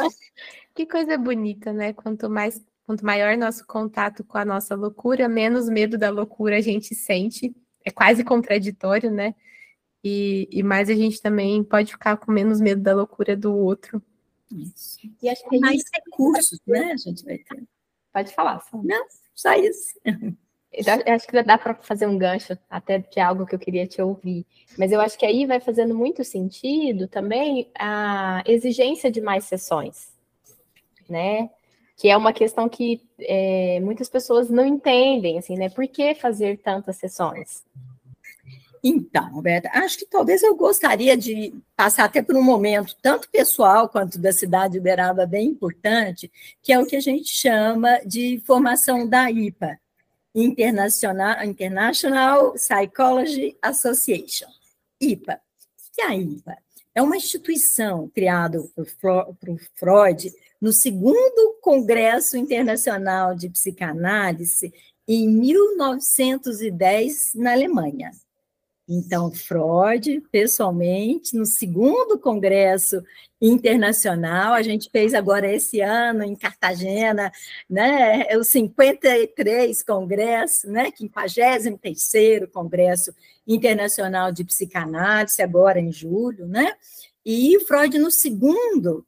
que coisa bonita, né? Quanto mais, quanto maior nosso contato com a nossa loucura, menos medo da loucura a gente sente. É quase contraditório, né? E, e mais a gente também pode ficar com menos medo da loucura do outro. Isso. E acho que mais recursos, né? A gente vai ter. Pode falar, só. Não, só isso. Eu acho que dá para fazer um gancho até de algo que eu queria te ouvir. Mas eu acho que aí vai fazendo muito sentido também a exigência de mais sessões, né? Que é uma questão que é, muitas pessoas não entendem, assim, né? Por que fazer tantas sessões? Então, Roberta, acho que talvez eu gostaria de passar até por um momento, tanto pessoal quanto da cidade de Uberaba, bem importante, que é o que a gente chama de formação da IPA, International, International Psychology Association, IPA. O que é a IPA? É uma instituição criada por Freud no segundo Congresso Internacional de Psicanálise em 1910, na Alemanha. Então, Freud, pessoalmente, no segundo congresso internacional, a gente fez agora esse ano em Cartagena, né, o 53 congresso, né, 53º congresso internacional de psicanálise, agora em julho, né, e Freud no segundo,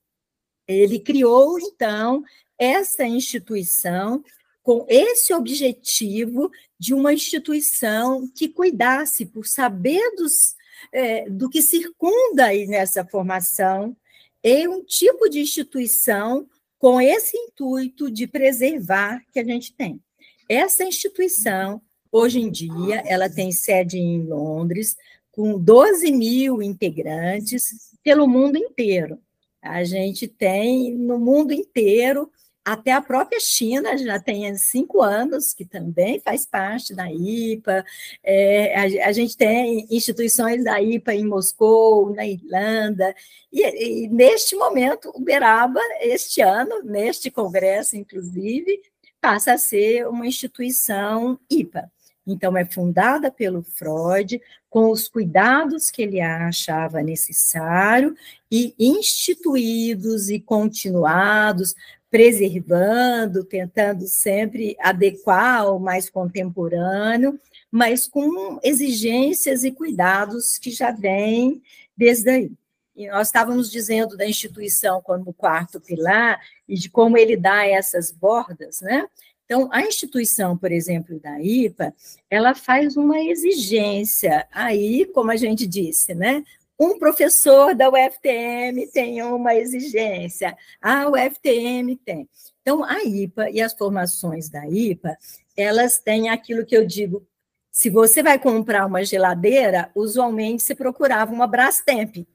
ele criou, então, essa instituição com esse objetivo de uma instituição que cuidasse por saber dos, é, do que circunda aí nessa formação, e um tipo de instituição com esse intuito de preservar que a gente tem. Essa instituição, hoje em dia, ela tem sede em Londres, com 12 mil integrantes pelo mundo inteiro. A gente tem no mundo inteiro até a própria China já tem cinco anos, que também faz parte da IPA. É, a, a, gente tem instituições da IPA em Moscou, na Irlanda. E, e neste momento, Uberaba, este ano, neste congresso, inclusive, passa a ser uma instituição IPA. Então, é fundada pelo Freud, com os cuidados que ele achava necessário e instituídos e continuados preservando, tentando sempre adequar ao mais contemporâneo, mas com exigências e cuidados que já vêm desde aí. E nós estávamos dizendo da instituição como quarto pilar e de como ele dá essas bordas, né? Então, a instituição, por exemplo, da IPA, ela faz uma exigência aí, como a gente disse, né? Um professor da UFTM tem uma exigência, a UFTM tem. Então, a IPA e as formações da IPA, elas têm aquilo que eu digo, se você vai comprar uma geladeira, usualmente você procurava uma Brastemp,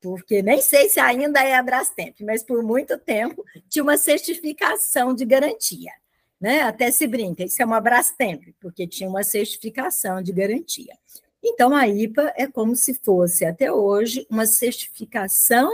porque nem sei se ainda é a Brastemp, mas por muito tempo tinha uma certificação de garantia. Né? Até se brinca, isso é uma Brastemp, porque tinha uma certificação de garantia. Então, a IPA é como se fosse, até hoje, uma certificação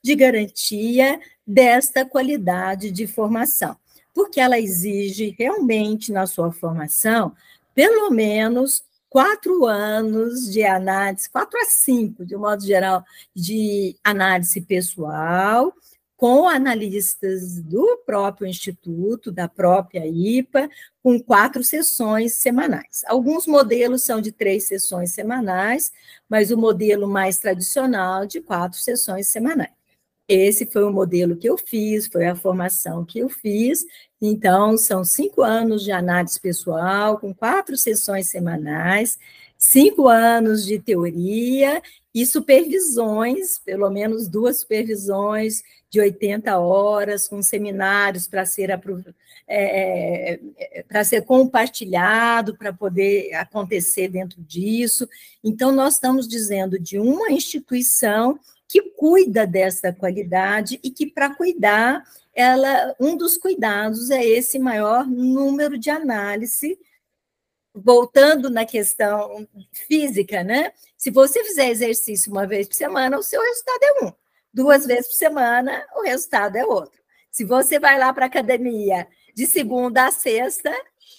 de garantia desta qualidade de formação, porque ela exige realmente na sua formação pelo menos quatro anos de análise, quatro a cinco, de modo geral, de análise pessoal, com analistas do próprio Instituto, da própria IPA, com quatro sessões semanais. Alguns modelos são de três sessões semanais, mas o modelo mais tradicional de quatro sessões semanais. Esse foi o modelo que eu fiz, foi a formação que eu fiz. Então, são cinco anos de análise pessoal, com quatro sessões semanais, cinco anos de teoria e supervisões, pelo menos duas supervisões de 80 horas, com seminários para ser, é, é, para ser compartilhado, para poder acontecer dentro disso. Então, nós estamos dizendo de uma instituição que cuida dessa qualidade e que, para cuidar, ela, um dos cuidados é esse maior número de análise, voltando na questão física, né? Se você fizer exercício uma vez por semana, o seu resultado é um. Duas vezes por semana, o resultado é outro. Se você vai lá para a academia de segunda a sexta,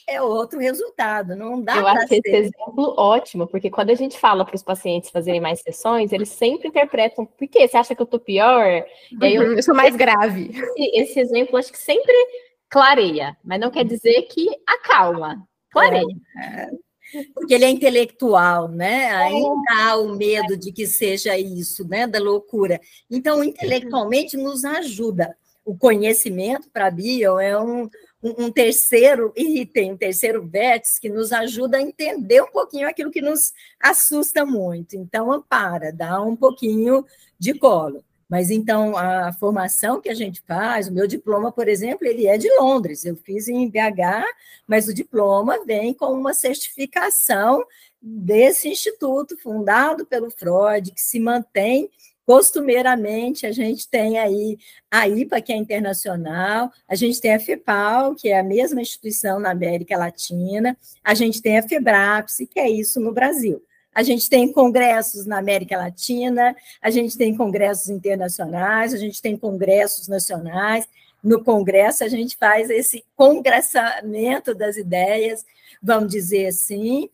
é outro resultado. Não dá Eu acho ser... esse exemplo ótimo, porque quando a gente fala para os pacientes fazerem mais sessões, eles sempre interpretam, por quê? Você acha que eu estou pior? Uhum, eu... eu... sou mais grave. Esse, esse, exemplo acho que sempre clareia, mas não quer dizer que acalma. Clareia. É, é. Porque ele é intelectual, né? É. Ainda há o medo de que seja isso, né? Da loucura. Então, intelectualmente nos ajuda. O conhecimento para a bio é um, um, terceiro item, um terceiro vértice que nos ajuda a entender um pouquinho aquilo que nos assusta muito. Então, ampara, dá um pouquinho de colo. Mas então a formação que a gente faz, o meu diploma, por exemplo, ele é de Londres. Eu fiz em BH, mas o diploma vem com uma certificação desse instituto fundado pelo Freud, que se mantém Costumeiramente, a gente tem aí a IPA, que é internacional, a gente tem a FEPAL, que é a mesma instituição na América Latina, a gente tem a FEBRAPSE, que é isso no Brasil. A gente tem congressos na América Latina, a gente tem congressos internacionais, a gente tem congressos nacionais. No congresso, a gente faz esse congressamento das ideias, vamos dizer assim,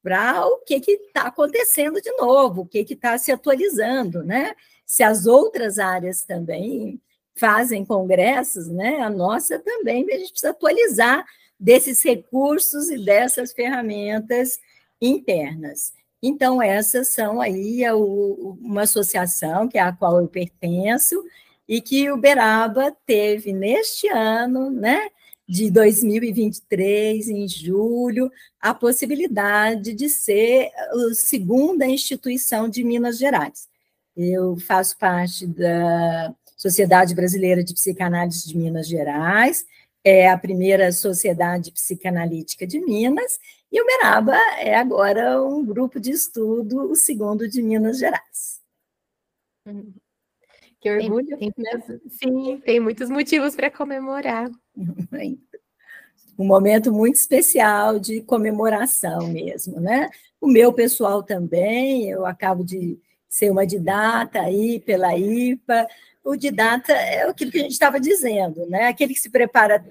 para o que está acontecendo de novo, o que está se atualizando, né? Se as outras áreas também fazem congressos, né? A nossa também, a gente precisa atualizar desses recursos e dessas ferramentas internas. Então, essas são aí uma associação que é a qual eu pertenço e que o Beraba teve neste ano, né? de 2023, em julho, a possibilidade de ser a segunda instituição de Minas Gerais. Eu faço parte da Sociedade Brasileira de Psicanálise de Minas Gerais, é a primeira sociedade psicanalítica de Minas, e o Meraba é agora um grupo de estudo, o segundo de Minas Gerais. Que orgulho. Tem, tem, né? Sim, tem muitos motivos para comemorar. Um momento muito especial de comemoração mesmo, né? O meu pessoal também, eu acabo de ser uma didata aí pela IPA. O didata é aquilo que a gente estava dizendo, né? Aquele que se prepara.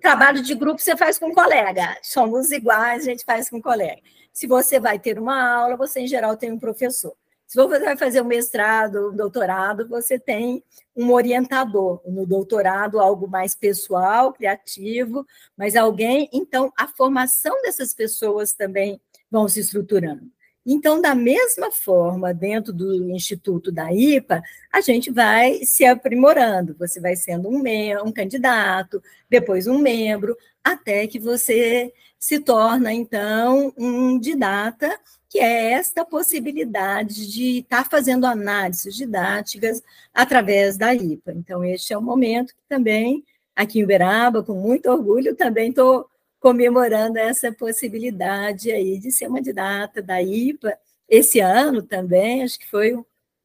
Trabalho de grupo você faz com colega, somos iguais, a gente faz com colega. Se você vai ter uma aula, você em geral tem um professor. Se você vai fazer um mestrado, um doutorado, você tem um orientador. No doutorado, algo mais pessoal, criativo, mas alguém. Então, a formação dessas pessoas também vão se estruturando. Então, da mesma forma, dentro do Instituto da IPA, a gente vai se aprimorando. Você vai sendo um, um candidato, depois um membro, até que você se torna, então, um didata que é esta possibilidade de estar fazendo análises didáticas através da IPA. Então, este é o momento que também, aqui em Uberaba, com muito orgulho, também estou comemorando essa possibilidade aí de ser uma didata da IPA. Esse ano também, acho que foi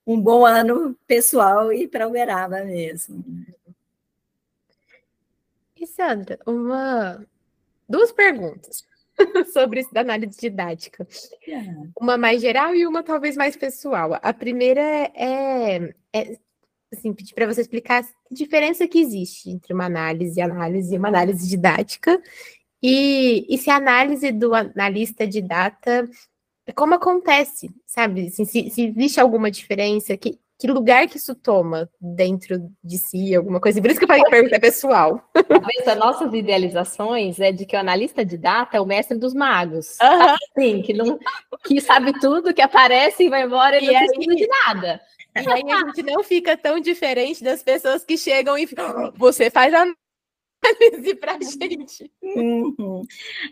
um bom ano pessoal e para Uberaba mesmo. E Sandra, uma, duas perguntas. sobre isso da análise didática. É. Uma mais geral e uma talvez mais pessoal. A primeira é, é assim, pedir para você explicar a diferença que existe entre uma análise análise e uma análise didática. E, e se a análise do analista de data, como acontece, sabe? Assim, se, se existe alguma diferença, que, que lugar que isso toma dentro de si, alguma coisa. Por isso que eu falei que pergunta é pessoal. Talvez as nossas idealizações é de que o analista de data é o mestre dos magos. Uhum. Assim, que, não, que sabe tudo, que aparece e vai embora e, e não aí, precisa de nada. E aí a gente não fica tão diferente das pessoas que chegam e ficam, você faz a psicanálise para a gente. Uhum.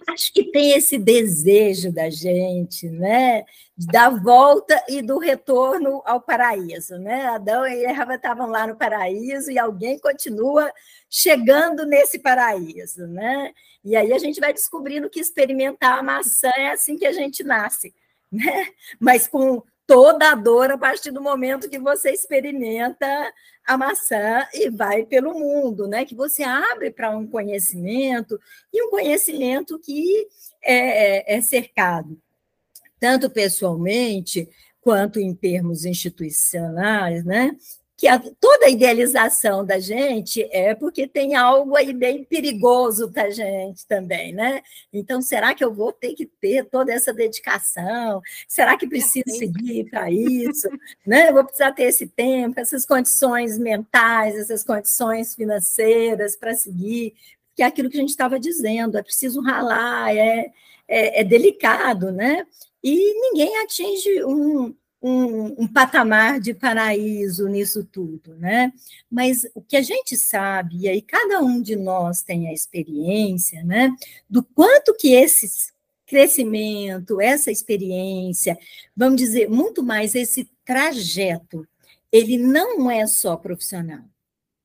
Acho que tem esse desejo da gente, né? Da volta e do retorno ao paraíso, né? Adão e Eva estavam lá no paraíso e alguém continua chegando nesse paraíso, né? E aí a gente vai descobrindo que experimentar a maçã é assim que a gente nasce, né? Mas com toda a dor a partir do momento que você experimenta a maçã e vai pelo mundo, né? Que você abre para um conhecimento e um conhecimento que é, é, é cercado tanto pessoalmente quanto em termos institucionais, né? Que a, toda a idealização da gente é porque tem algo aí bem perigoso para a gente também, né? Então, será que eu vou ter que ter toda essa dedicação? Será que preciso seguir para isso? né? Eu vou precisar ter esse tempo, essas condições mentais, essas condições financeiras para seguir, que é aquilo que a gente estava dizendo, é preciso ralar, é, é, é delicado, né? E ninguém atinge um, um, um, patamar de paraíso nisso tudo, né? Mas o que a gente sabe, e aí cada um de nós tem a experiência, né? Do quanto que esse crescimento, essa experiência, vamos dizer, muito mais esse trajeto, ele não é só profissional.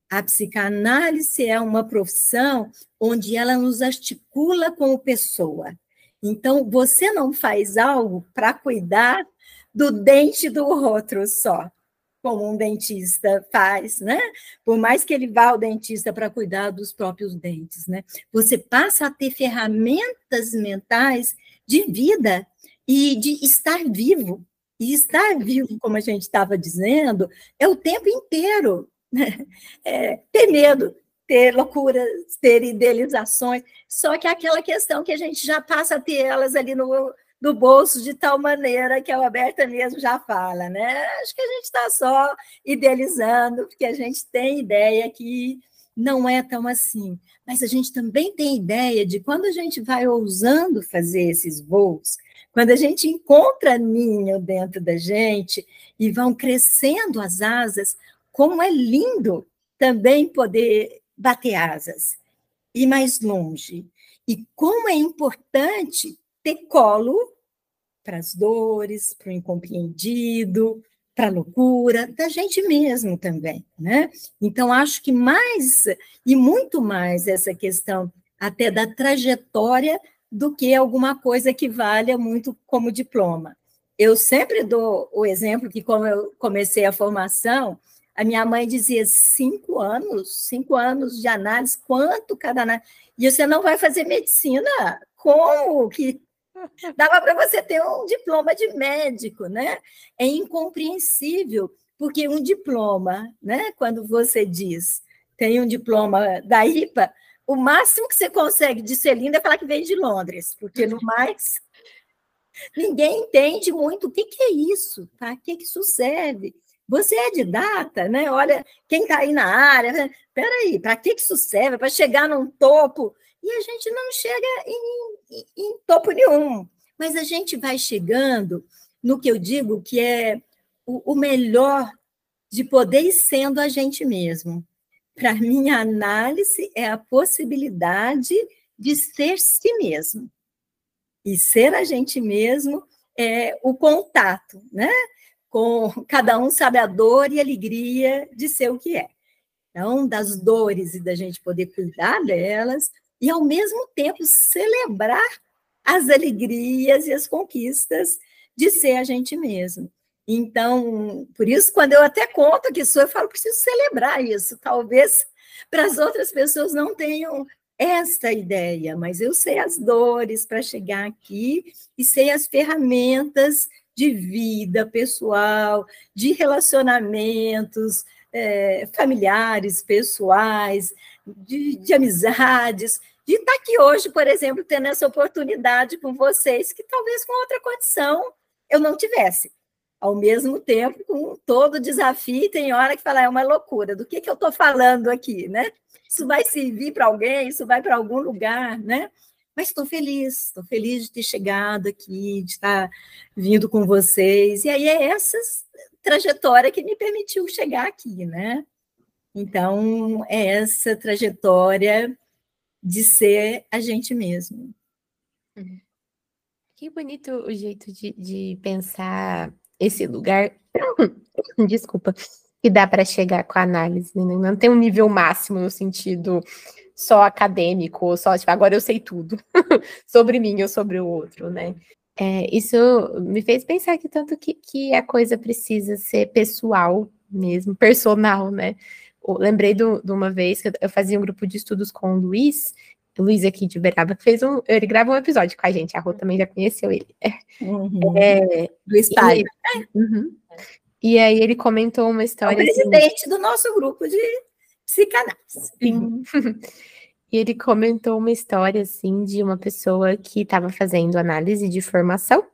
A psicanálise é uma profissão onde ela nos articula como pessoa. Então, você não faz algo para cuidar do dente do outro só, como um dentista faz, né? Por mais que ele vá ao dentista para cuidar dos próprios dentes, né? Você passa a ter ferramentas mentais de vida e de estar vivo. E estar vivo, como a gente estava dizendo, é o tempo inteiro. Né? É, ter medo, ter loucuras, ter idealizações, só que é aquela questão que a gente já passa a ter elas ali no, do bolso de tal maneira que a Roberta mesmo já fala, né? Acho que a gente está só idealizando, porque a gente tem ideia que não é tão assim. Mas a gente também tem ideia de quando a gente vai ousando fazer esses voos, quando a gente encontra ninho dentro da gente e vão crescendo as asas, como é lindo também poder bater asas, ir mais longe. E como é importante ter colo para as dores, para o incompreendido, para a loucura, da gente mesmo também, né? Então, acho que mais, e muito mais, essa questão até da trajetória do que alguma coisa que valha muito como diploma. Eu sempre dou o exemplo que, como eu comecei a formação, a minha mãe dizia cinco anos, cinco anos de análise, quanto cada análise? E você não vai fazer medicina? Como que Dava para você ter um diploma de médico, né? É incompreensível, porque um diploma, né? Quando você diz tem um diploma da IPA, o máximo que você consegue de ser linda é falar que veio de Londres, porque no mais ninguém entende muito o que, que é isso, para que, que isso serve. Você é didata, né? Olha, quem está aí na área, peraí, para que, que isso serve? Para chegar num topo e a gente não chega em, em, topo nenhum. Mas a gente vai chegando no que eu digo que é o, o melhor de poder ir sendo a gente mesmo. Para mim, a análise é a possibilidade de ser si mesmo. E ser a gente mesmo é o contato, né? Com cada um sabe a dor e a alegria de ser o que é. Então, das dores e da gente poder cuidar delas, e, ao mesmo tempo, celebrar as alegrias e as conquistas de ser a gente mesmo. Então, por isso, quando eu até conto que sou, eu falo, preciso celebrar isso. Talvez para as outras pessoas não tenham esta ideia, mas eu sei as dores para chegar aqui e sei as ferramentas de vida pessoal, de relacionamentos é, familiares, pessoais, de, de amizades, de estar aqui hoje, por exemplo, tendo essa oportunidade com vocês, que talvez com outra condição eu não tivesse. Ao mesmo tempo, com todo desafio, tem hora que falar, é uma loucura, do que, que eu estou falando aqui, né? Isso vai servir para alguém, isso vai para algum lugar, né? Mas estou feliz, estou feliz de ter chegado aqui, de estar vindo com vocês. E aí é essa trajetória que me permitiu chegar aqui, né? Então, é essa trajetória de ser a gente mesmo. Que bonito o jeito de, de pensar esse lugar. Desculpa, que dá para chegar com a análise, né? não tem um nível máximo no sentido só acadêmico, só, tipo, agora eu sei tudo sobre mim ou sobre o outro, né? É, isso me fez pensar que tanto que, que a coisa precisa ser pessoal mesmo, personal, né? Eu lembrei de uma vez que eu fazia um grupo de estudos com o Luiz, o Luiz aqui de Uberaba, que fez um. Ele grava um episódio com a gente, a Rô também já conheceu ele. Uhum. É, do estádio. E, uhum. e aí ele comentou uma história. É o assim presidente assim, do nosso grupo de psicanálise. Sim. E ele comentou uma história, assim, de uma pessoa que estava fazendo análise de formação,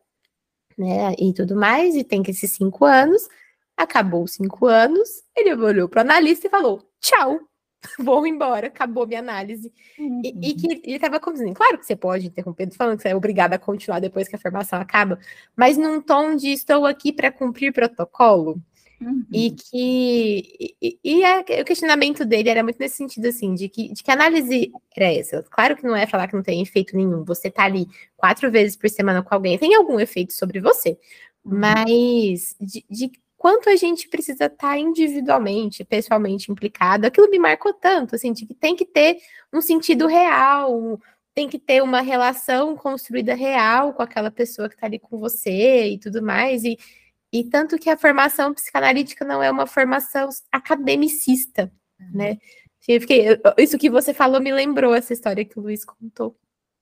né, e tudo mais, e tem que esses cinco anos, acabou os cinco anos, ele olhou para o analista e falou, tchau, vou embora, acabou minha análise. Uhum. E, e, que ele estava dizendo, claro que você pode interromper, falando que você é obrigada a continuar depois que a formação acaba, mas num tom de estou aqui para cumprir protocolo. Uhum. E que e, e a, o questionamento dele era muito nesse sentido, assim, de que, de que análise era essa? Claro que não é falar que não tem efeito nenhum. Você tá ali quatro vezes por semana com alguém, tem algum efeito sobre você. Uhum. Mas de, de, quanto a gente precisa estar tá individualmente, pessoalmente implicado, aquilo me marcou tanto, assim, de que tem que ter um sentido real, tem que ter uma relação construída real com aquela pessoa que está ali com você e tudo mais. E, e tanto que a formação psicanalítica não é uma formação academicista, uhum. né? Eu fiquei, isso que você falou me lembrou essa história que o Luiz contou.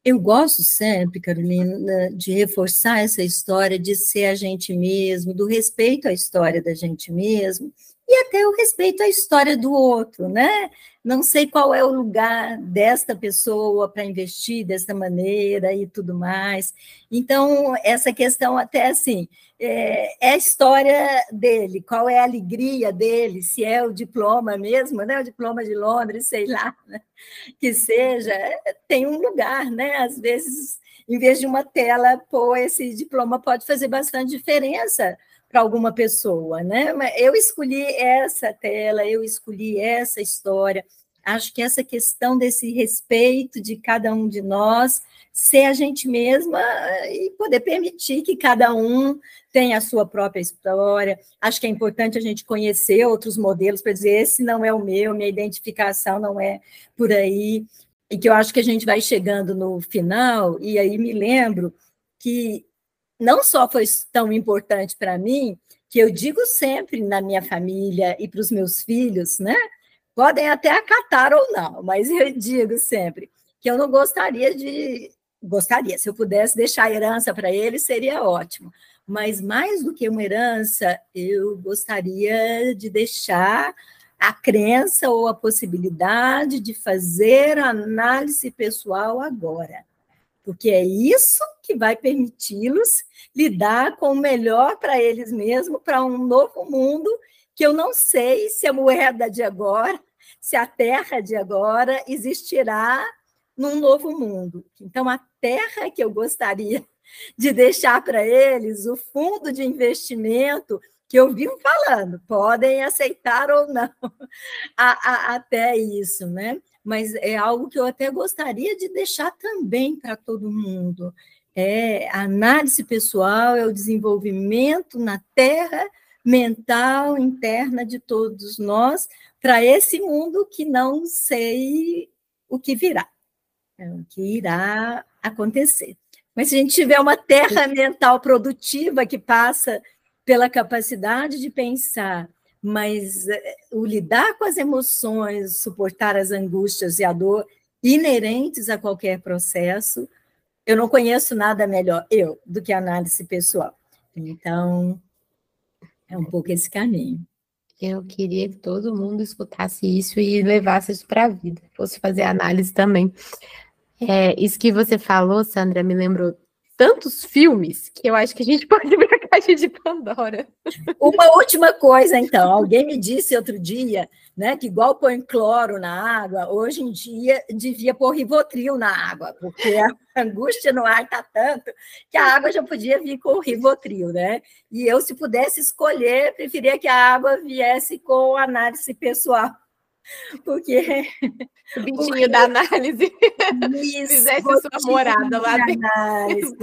Eu gosto sempre, Carolina, de reforçar essa história de ser a gente mesmo, do respeito à história da gente mesmo, e até o respeito à história do outro, né? Não sei qual é o lugar desta pessoa para investir dessa maneira e tudo mais. Então, essa questão, até assim, é, é, a história dele, qual é a alegria dele, se é o diploma mesmo, né? O diploma de Londres, sei lá, né? que seja, tem um lugar, né? Às vezes, em vez de uma tela, pô, esse diploma pode fazer bastante diferença para alguma pessoa, né? Mas eu escolhi essa tela, eu escolhi essa história. Acho que essa questão desse respeito de cada um de nós, ser a gente mesma e poder permitir que cada um tenha a sua própria história. Acho que é importante a gente conhecer outros modelos para dizer esse não é o meu, minha identificação não é por aí. E que eu acho que a gente vai chegando no final, e aí me lembro que não só foi tão importante para mim, que eu digo sempre na minha família e para os meus filhos, né? Podem até acatar ou não, mas eu digo sempre que eu não gostaria de. Gostaria, se eu pudesse deixar a herança para eles, seria ótimo. Mas mais do que uma herança, eu gostaria de deixar a crença ou a possibilidade de fazer análise pessoal agora porque é isso que vai permiti-los lidar com o melhor para eles mesmos, para um novo mundo que eu não sei se a moeda de agora, se a terra de agora existirá num novo mundo. Então, a terra que eu gostaria de deixar para eles, o fundo de investimento que eu vivo falando, podem aceitar ou não a, a, até isso, né? mas é algo que eu até gostaria de deixar também para todo mundo. É a análise pessoal, é o desenvolvimento na terra mental interna de todos nós para esse mundo que não sei o que virá, é o que irá acontecer. Mas se a gente tiver uma terra mental produtiva que passa pela capacidade de pensar mas eh, o lidar com as emoções, suportar as angústias e a dor inerentes a qualquer processo, eu não conheço nada melhor, eu, do que análise pessoal. Então, é um pouco esse caminho. Eu queria que todo mundo escutasse isso e levasse isso para a vida, fosse fazer análise também. É, isso que você falou, Sandra, me lembrou tantos filmes que eu acho que a gente pode ver a caixa de Pandora. Uma última coisa, então. Alguém me disse outro dia né, que igual põe cloro na água, hoje em dia devia pôr Rivotril na água, porque a angústia no ar está tanto que a água já podia vir com o Rivotril, né? E eu, se pudesse escolher, preferia que a água viesse com análise pessoal Porque o bichinho porque... da análise Isso, fizesse sua morada lá dentro.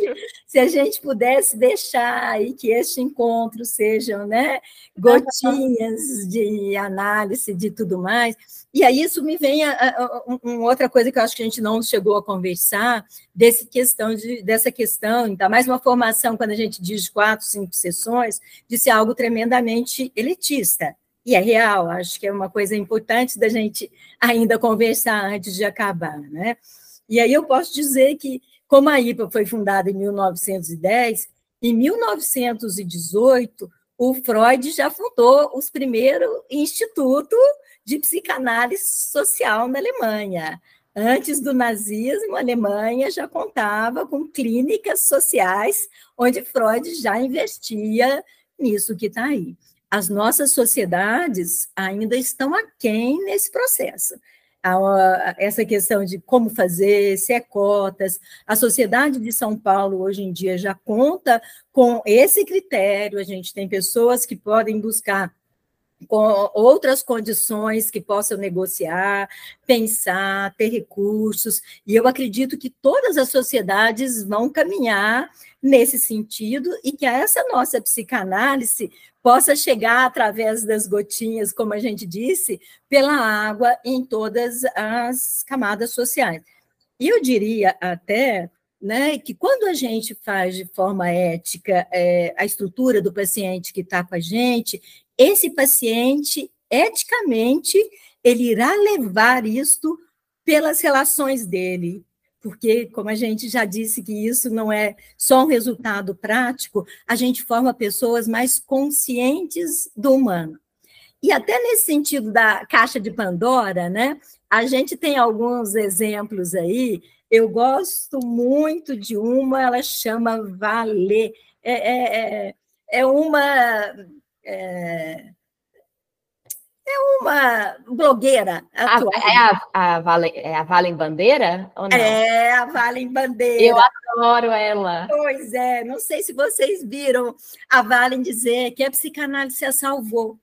Se a gente pudesse deixar aí que este encontro sejam né, gotinhas de análise de tudo mais. E aí isso me vem a, a, uma outra coisa que eu acho que a gente não chegou a conversar, desse questão de, dessa questão, ainda mais uma formação, quando a gente diz quatro, cinco sessões, de ser algo tremendamente elitista. E é real, acho que é uma coisa importante da gente ainda conversar antes de acabar. Né? E aí eu posso dizer que, como a IPA foi fundada em 1910, em 1918, o Freud já fundou os primeiros institutos de psicanálise social na Alemanha. Antes do nazismo, a Alemanha já contava com clínicas sociais, onde Freud já investia nisso que está aí as nossas sociedades ainda estão aquém nesse processo. Essa questão de como fazer, se é cotas. A sociedade de São Paulo, hoje em dia, já conta com esse critério. A gente tem pessoas que podem buscar com outras condições que possam negociar, pensar, ter recursos, e eu acredito que todas as sociedades vão caminhar nesse sentido e que essa nossa psicanálise possa chegar através das gotinhas, como a gente disse, pela água em todas as camadas sociais. E eu diria até né, que quando a gente faz de forma ética é, a estrutura do paciente que está com a gente, esse paciente, eticamente, ele irá levar isto pelas relações dele, porque, como a gente já disse que isso não é só um resultado prático, a gente forma pessoas mais conscientes do humano. E até nesse sentido da caixa de Pandora, né? A gente tem alguns exemplos aí. Eu gosto muito de uma, ela chama Valer. É, é, é, é uma é, é uma blogueira atual. A, é a, a, Valen, é a Valen Bandeira? Ou não? É, a Valen Bandeira. Eu adoro ela. Pois é, não sei se vocês viram a Valen dizer que a psicanálise a salvou.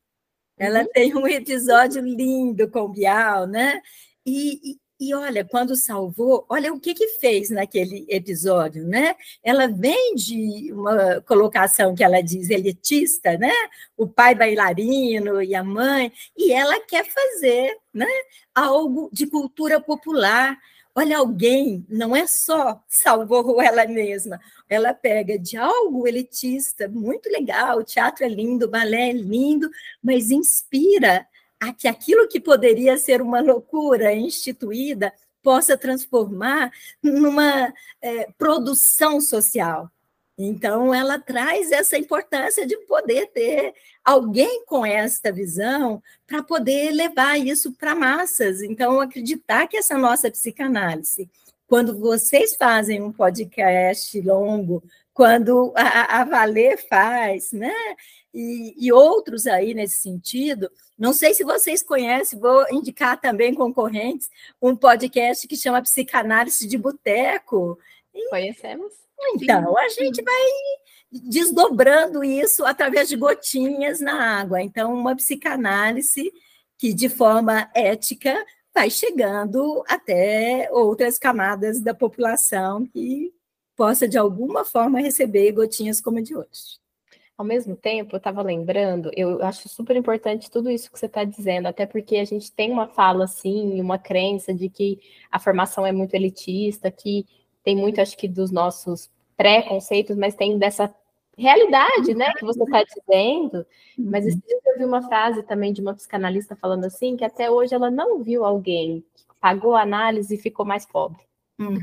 Ela uhum. tem um episódio lindo com o Bial, né? E, e olha, quando salvou, olha o que que fez naquele episódio, né? Ela vem de uma colocação que ela diz elitista, né? O pai bailarino e a mãe, e ela quer fazer, né? Algo de cultura popular. Olha, alguém não é só salvou ela mesma, ela pega de algo elitista, muito legal, o teatro é lindo, o balé é lindo, mas inspira a que aquilo que poderia ser uma loucura instituída possa transformar numa é, produção social. Então, ela traz essa importância de poder ter alguém com esta visão para poder levar isso para massas. Então, acreditar que essa nossa psicanálise, quando vocês fazem um podcast longo, quando a, a Valer faz, né? E, e outros aí nesse sentido, não sei se vocês conhecem, vou indicar também concorrentes, um podcast que chama Psicanálise de Boteco. Conhecemos? Então, a gente vai desdobrando isso através de gotinhas na água. Então, uma psicanálise que, de forma ética, vai chegando até outras camadas da população que possa, de alguma forma, receber gotinhas como a de hoje. Ao mesmo tempo, eu estava lembrando, eu acho super importante tudo isso que você está dizendo, até porque a gente tem uma fala assim, uma crença de que a formação é muito elitista, que tem muito, acho que, dos nossos pré-conceitos, mas tem dessa realidade, né, que você está dizendo. Mas uhum. eu vi uma frase também de uma psicanalista falando assim, que até hoje ela não viu alguém que pagou a análise e ficou mais pobre. Uhum.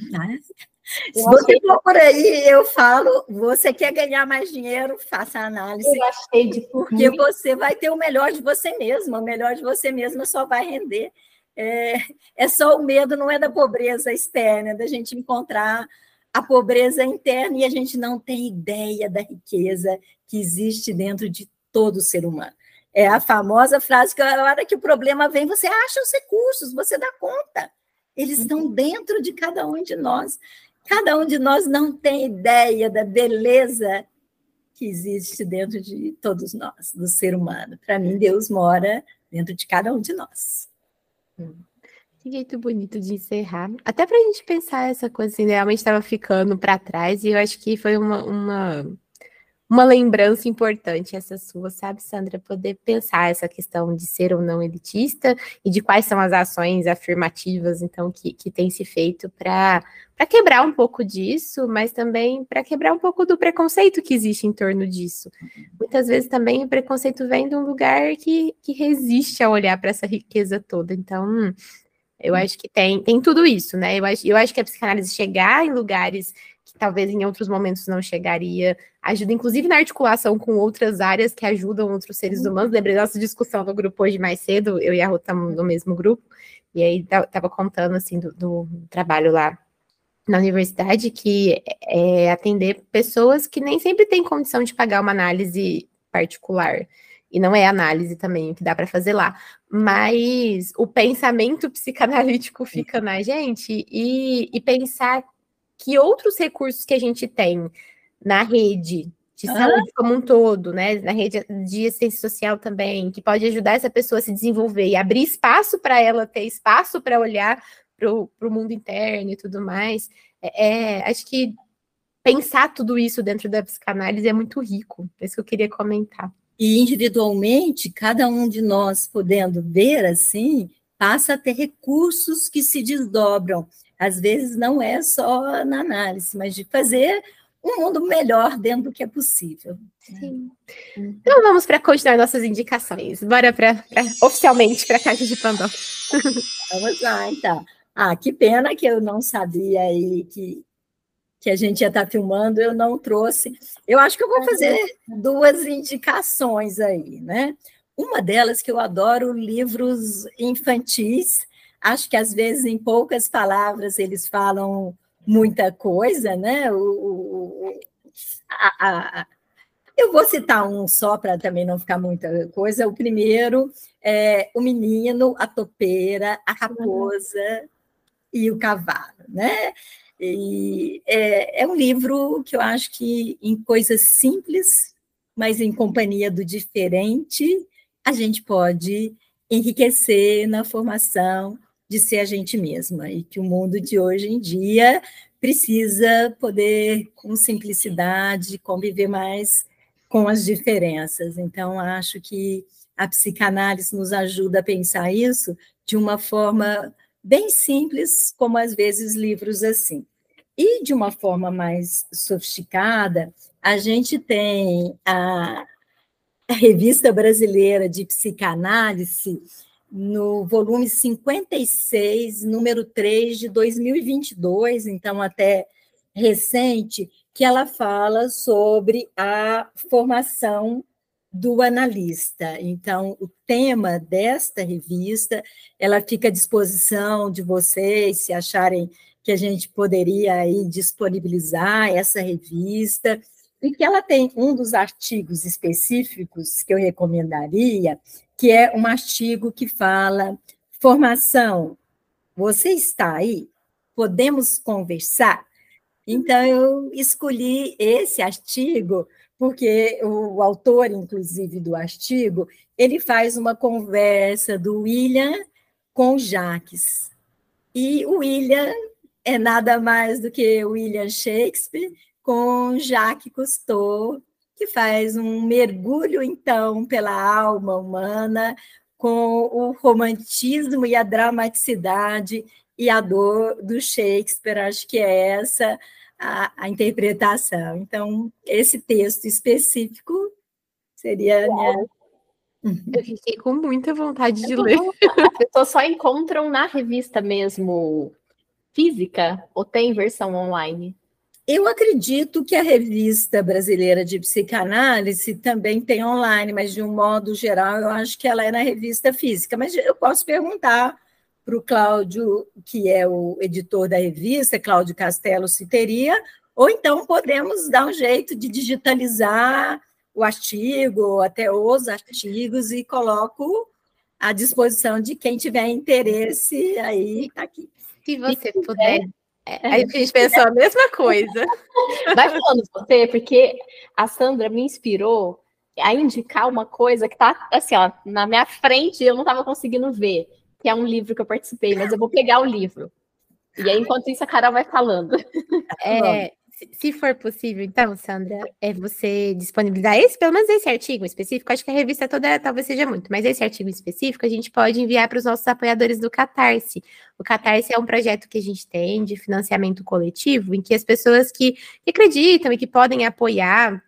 Se você for por aí, eu falo, você quer ganhar mais dinheiro, faça a análise. Eu achei de porque você vai ter o melhor de você mesma, o melhor de você mesma só vai render. É, é só o medo, não é da pobreza externa, é da gente encontrar a pobreza interna e a gente não tem ideia da riqueza que existe dentro de todo ser humano. É a famosa frase que a hora que o problema vem, você acha os recursos, você dá conta. Eles estão dentro de cada um de nós. Cada um de nós não tem ideia da beleza que existe dentro de todos nós, do ser humano. Para mim, Deus mora dentro de cada um de nós. Que jeito bonito de encerrar. Até para a gente pensar essa coisa, assim, realmente estava ficando para trás, e eu acho que foi uma, uma uma lembrança importante essa sua, sabe, Sandra? Poder pensar essa questão de ser ou não elitista e de quais são as ações afirmativas, então, que, que tem se feito para quebrar um pouco disso, mas também para quebrar um pouco do preconceito que existe em torno disso. Muitas vezes também o preconceito vem de um lugar que, que resiste a olhar para essa riqueza toda. Então, eu acho que tem, tem tudo isso, né? Eu acho, eu acho que a psicanálise chegar em lugares talvez em outros momentos não chegaria, ajuda inclusive na articulação com outras áreas que ajudam outros seres uhum. humanos. Lembrei da nossa discussão no grupo hoje mais cedo, eu e a Ruth estamos no mesmo grupo, e aí estava contando assim do, do, trabalho lá na universidade, que é atender pessoas que nem sempre têm condição de pagar uma análise particular. E não é análise também o que dá para fazer lá. Mas o pensamento psicanalítico fica na gente e, e pensar que outros recursos que a gente tem na rede de saúde como um todo, né, na rede de assistência social também, que pode ajudar essa pessoa a se desenvolver e abrir espaço para ela ter espaço para olhar para o mundo interno e tudo mais. É, é, acho que pensar tudo isso dentro da psicanálise é muito rico. É isso que eu queria comentar. E individualmente, cada um de nós podendo ver assim, passa a ter recursos que se desdobram às vezes não é só na análise, mas de fazer um mundo melhor dentro do que é possível. Sim. Uhum. Então vamos para continuar nossas indicações. Bora para oficialmente para a caixa de Pandora. vamos lá, então. Ah, que pena que eu não sabia aí que, que a gente ia estar tá filmando, eu não trouxe. Eu acho que eu vou fazer duas indicações aí, né? Uma delas que eu adoro livros infantis Acho que às vezes em poucas palavras eles falam muita coisa, né? O, o a, a, eu vou citar um só para também não ficar muita coisa. O primeiro é o menino, a topeira, a raposa e o cavalo, né? E é, é um livro que eu acho que em coisas simples, mas em companhia do diferente, a gente pode enriquecer na formação de ser a gente mesma e que o mundo de hoje em dia precisa poder, com simplicidade, conviver mais com as diferenças. Então, acho que a psicanálise nos ajuda a pensar isso de uma forma bem simples, como às vezes livros assim. E de uma forma mais sofisticada, a gente tem a, a Revista Brasileira de Psicanálise, no volume 56, número 3 de 2022, então até recente, que ela fala sobre a formação do analista. Então, o tema desta revista, ela fica à disposição de vocês, se acharem que a gente poderia aí disponibilizar essa revista, e que ela tem um dos artigos específicos que eu recomendaria, que é um artigo que fala formação. Você está aí? Podemos conversar? Então, eu escolhi esse artigo porque o autor, inclusive, do artigo, ele faz uma conversa do William com Jacques. E o William é nada mais do que William Shakespeare com Jacques Cousteau, que faz um mergulho, então, pela alma humana, com o romantismo e a dramaticidade e a dor do Shakespeare. Acho que é essa a, a interpretação. Então, esse texto específico seria. Minha... Eu fiquei com muita vontade de ler. As pessoas só encontram na revista mesmo física ou tem versão online? Eu acredito que a revista brasileira de psicanálise também tem online, mas de um modo geral eu acho que ela é na revista física. Mas eu posso perguntar para o Cláudio, que é o editor da revista, Cláudio Castelo, se teria, ou então podemos dar um jeito de digitalizar o artigo, até os artigos, e coloco à disposição de quem tiver interesse aí, está aqui. Se você puder é, a gente pensou a mesma coisa. Vai falando você, porque a Sandra me inspirou a indicar uma coisa que está assim, ó, na minha frente e eu não estava conseguindo ver. que é um livro que eu participei, mas eu vou pegar o livro. E aí, enquanto isso, a Carol vai falando. É, se for possível, então, Sandra, é você disponibilizar esse, pelo menos esse artigo específico, acho que a revista toda talvez seja muito, mas esse artigo específico a gente pode enviar para os nossos apoiadores do Catarse. O Catarse é um projeto que a gente tem de financiamento coletivo, em que as pessoas que, acreditam e que podem apoiar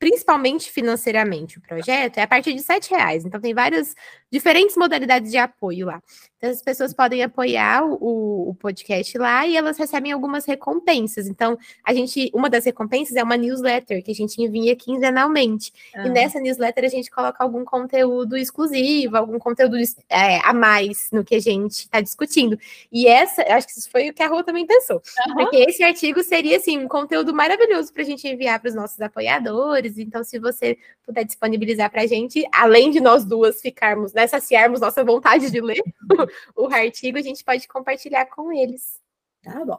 principalmente financeiramente o projeto, é a partir de R$ reais. Então, tem várias diferentes modalidades de apoio lá. Então, as pessoas podem apoiar o, o, podcast lá e elas recebem algumas recompensas. Então, a gente, uma das recompensas é uma newsletter que a gente envia quinzenalmente. Ah. E nessa newsletter a gente coloca algum conteúdo exclusivo, algum conteúdo é, a mais no que a gente está discutindo. E essa, acho que isso foi o que a Rô também pensou. Uhum. Porque esse artigo seria, assim, um conteúdo maravilhoso para a gente enviar para os nossos apoiadores. Então, se você puder disponibilizar para a gente, além de nós duas ficarmos, né, saciarmos nossa vontade de ler o artigo, a gente pode compartilhar com eles. Tá bom.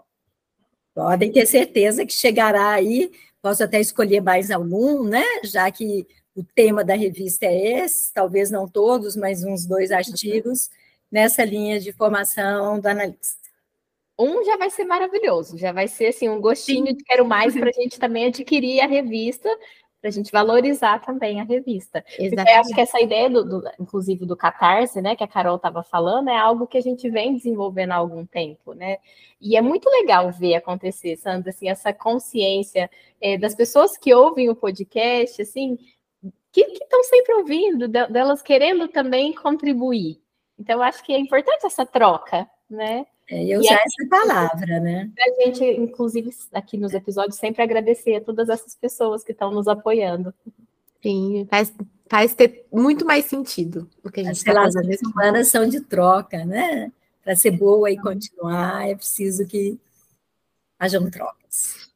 Podem ter certeza que chegará aí. Posso até escolher mais algum, né? Já que o tema da revista é esse, talvez não todos, mas uns dois artigos nessa linha de formação do analista. Um já vai ser maravilhoso, já vai ser assim um gostinho Sim. de quero mais para a gente também adquirir a revista para a gente valorizar também a revista. Exatamente. Eu acho que essa ideia, do, do, inclusive, do catarse, né, que a Carol estava falando, é algo que a gente vem desenvolvendo há algum tempo, né? E é muito legal ver acontecer, Sandra, assim, essa consciência é, das pessoas que ouvem o podcast, assim, que estão sempre ouvindo, delas querendo também contribuir. Então, eu acho que é importante essa troca, né? É, eu usar essa palavra, né? A gente, inclusive, aqui nos episódios, sempre agradecer a todas essas pessoas que estão nos apoiando. Sim, faz, faz ter muito mais sentido o que a gente está fazendo. As humanas são de troca, né? Para ser boa e continuar, é preciso que hajam trocas.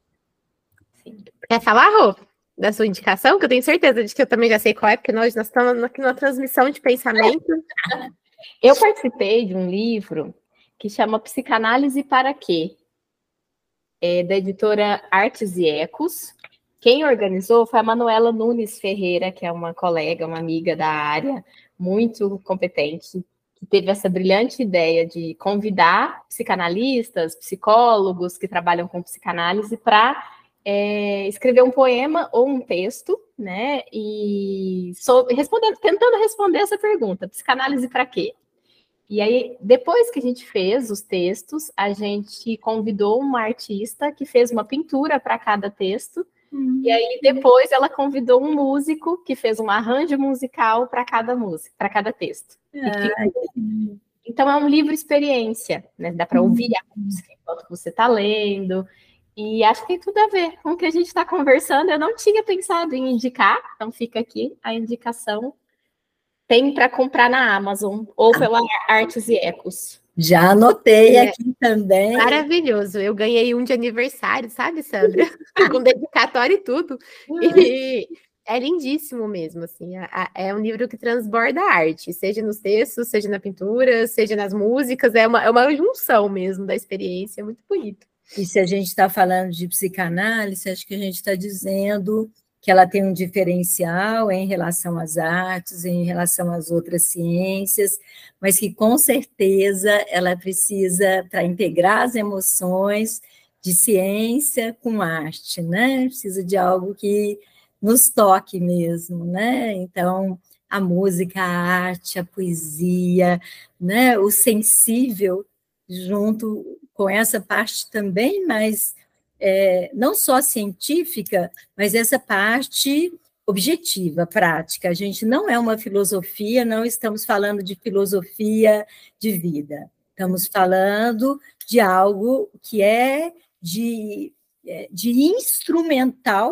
Sim. Quer falar, Rô? Da sua indicação, que eu tenho certeza de que eu também já sei qual é, porque nós, nós estamos aqui numa transmissão de pensamento. Eu participei de um livro que chama Psicanálise para Quê? É da editora Artes e Ecos. Quem organizou foi a Manuela Nunes Ferreira, que é uma colega, uma amiga da área, muito competente, que teve essa brilhante ideia de convidar psicanalistas, psicólogos que trabalham com psicanálise para é, escrever um poema ou um texto, né? E respondendo, tentando responder essa pergunta: psicanálise para quê? E aí, depois que a gente fez os textos, a gente convidou uma artista que fez uma pintura para cada texto. Uhum. E aí, depois, ela convidou um músico que fez um arranjo musical para cada música, para cada texto. Ah, então, é um livro experiência, né? Dá para ouvir a música enquanto você está lendo. E acho que tem tudo a ver com o que a gente está conversando. Eu não tinha pensado em indicar, então fica aqui a indicação tem para comprar na Amazon ou ah. pela Artes e Ecos. Já anotei é. aqui também. Maravilhoso. Eu ganhei um de aniversário, sabe, Sandra? Com dedicatório e tudo. E é lindíssimo mesmo, assim. É um livro que transborda a arte, seja nos textos, seja na pintura, seja nas músicas. É uma, é uma junção mesmo da experiência, é muito bonito. E se a gente está falando de psicanálise, acho que a gente está dizendo que ela tem um diferencial em relação às artes, em relação às outras ciências, mas que com certeza ela precisa, para integrar as emoções de ciência com arte, né? Precisa de algo que nos toque mesmo, né? Então, a música, a arte, a poesia, né? O sensível junto com essa parte também mais é, não só científica, mas essa parte objetiva, prática. A gente não é uma filosofia, não estamos falando de filosofia de vida. Estamos falando de algo que é de, é, de instrumental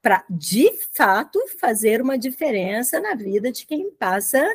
para, de fato, fazer uma diferença na vida de quem passa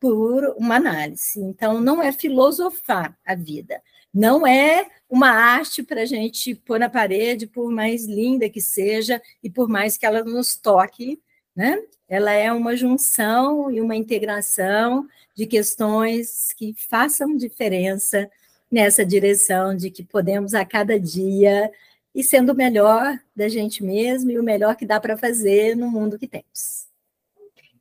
por uma análise. Então, não é filosofar a vida, não é uma arte para a gente pôr na parede, por mais linda que seja e por mais que ela nos toque, né? Ela é uma junção e uma integração de questões que façam diferença nessa direção de que podemos a cada dia ir sendo o melhor da gente mesmo e o melhor que dá para fazer no mundo que temos.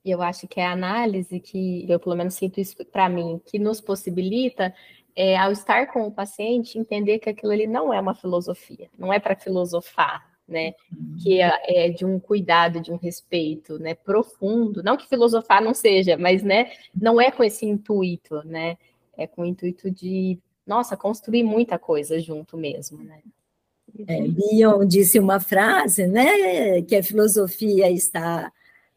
eu acho que é a análise que eu pelo menos sinto isso para mim, que nos possibilita é, ao estar com o paciente entender que aquilo ali não é uma filosofia, não é para filosofar, né? Que é, é, de um cuidado, de um respeito, né? Profundo. Não que filosofar não seja, mas, né? Não é com esse intuito, né? É com o intuito de, nossa, construir muita coisa junto mesmo, né? É, disse uma frase, né? Que a filosofia está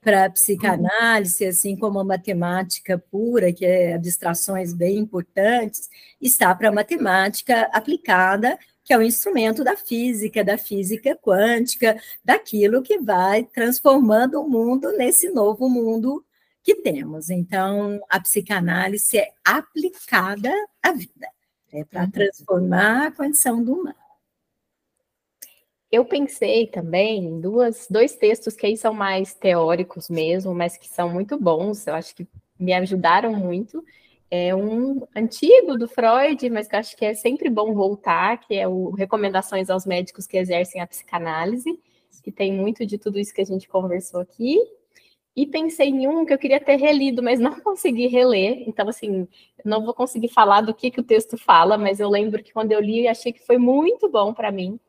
para a psicanálise, assim como a matemática pura, que é abstrações bem importantes, está para a matemática aplicada, que é o instrumento da física, da física quântica, daquilo que vai transformando o mundo nesse novo mundo que temos. Então, a psicanálise é aplicada à vida, é para uhum. transformar a condição do humano. Eu pensei também em duas, dois textos que aí são mais teóricos mesmo, mas que são muito bons, eu acho que me ajudaram muito. É um antigo do Freud, mas que eu acho que é sempre bom voltar, que é o Recomendações aos Médicos que Exercem a Psicanálise, que tem muito de tudo isso que a gente conversou aqui. E pensei em um que eu queria ter relido, mas não consegui reler. Então, assim, não vou conseguir falar do que, que o texto fala, mas eu lembro que quando eu li, achei que foi muito bom para mim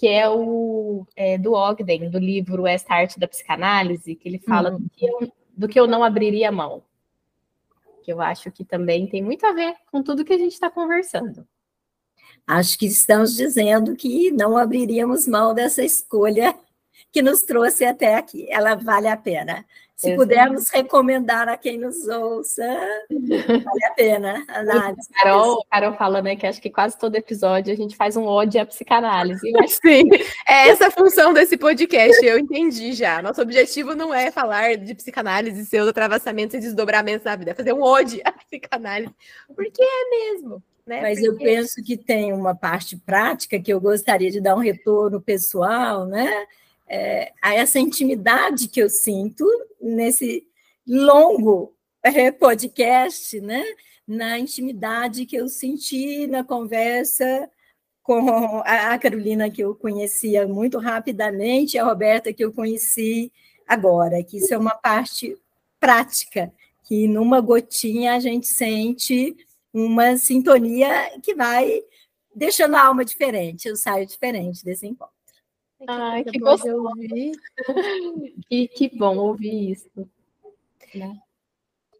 que é o é, do Ogden, do livro Esta Arte da Psicanálise, que ele fala uhum. do, que eu, do que eu não abriria mão. Que eu acho que também tem muito a ver com tudo que a gente está conversando. Acho que estamos dizendo que não abriríamos mão dessa escolha que nos trouxe até aqui. Ela vale a pena. Se pudermos recomendar a quem nos ouça, vale a pena. Análise. Carol, Carol fala, né, que acho que quase todo episódio a gente faz um ódio à psicanálise. Sim, é essa a função desse podcast, eu entendi já. Nosso objetivo não é falar de psicanálise, seus atravessamentos e desdobramentos na vida, é fazer um ódio à psicanálise, porque é mesmo. Né? Mas porque... eu penso que tem uma parte prática que eu gostaria de dar um retorno pessoal, né? É, a essa intimidade que eu sinto nesse longo é, podcast, né? na intimidade que eu senti na conversa com a Carolina, que eu conhecia muito rapidamente, a Roberta, que eu conheci agora, que isso é uma parte prática, que numa gotinha a gente sente uma sintonia que vai deixando a alma diferente, eu saio diferente desse encontro. Ai, que gostoso. Ouvir. e que bom ouvir isso. Né?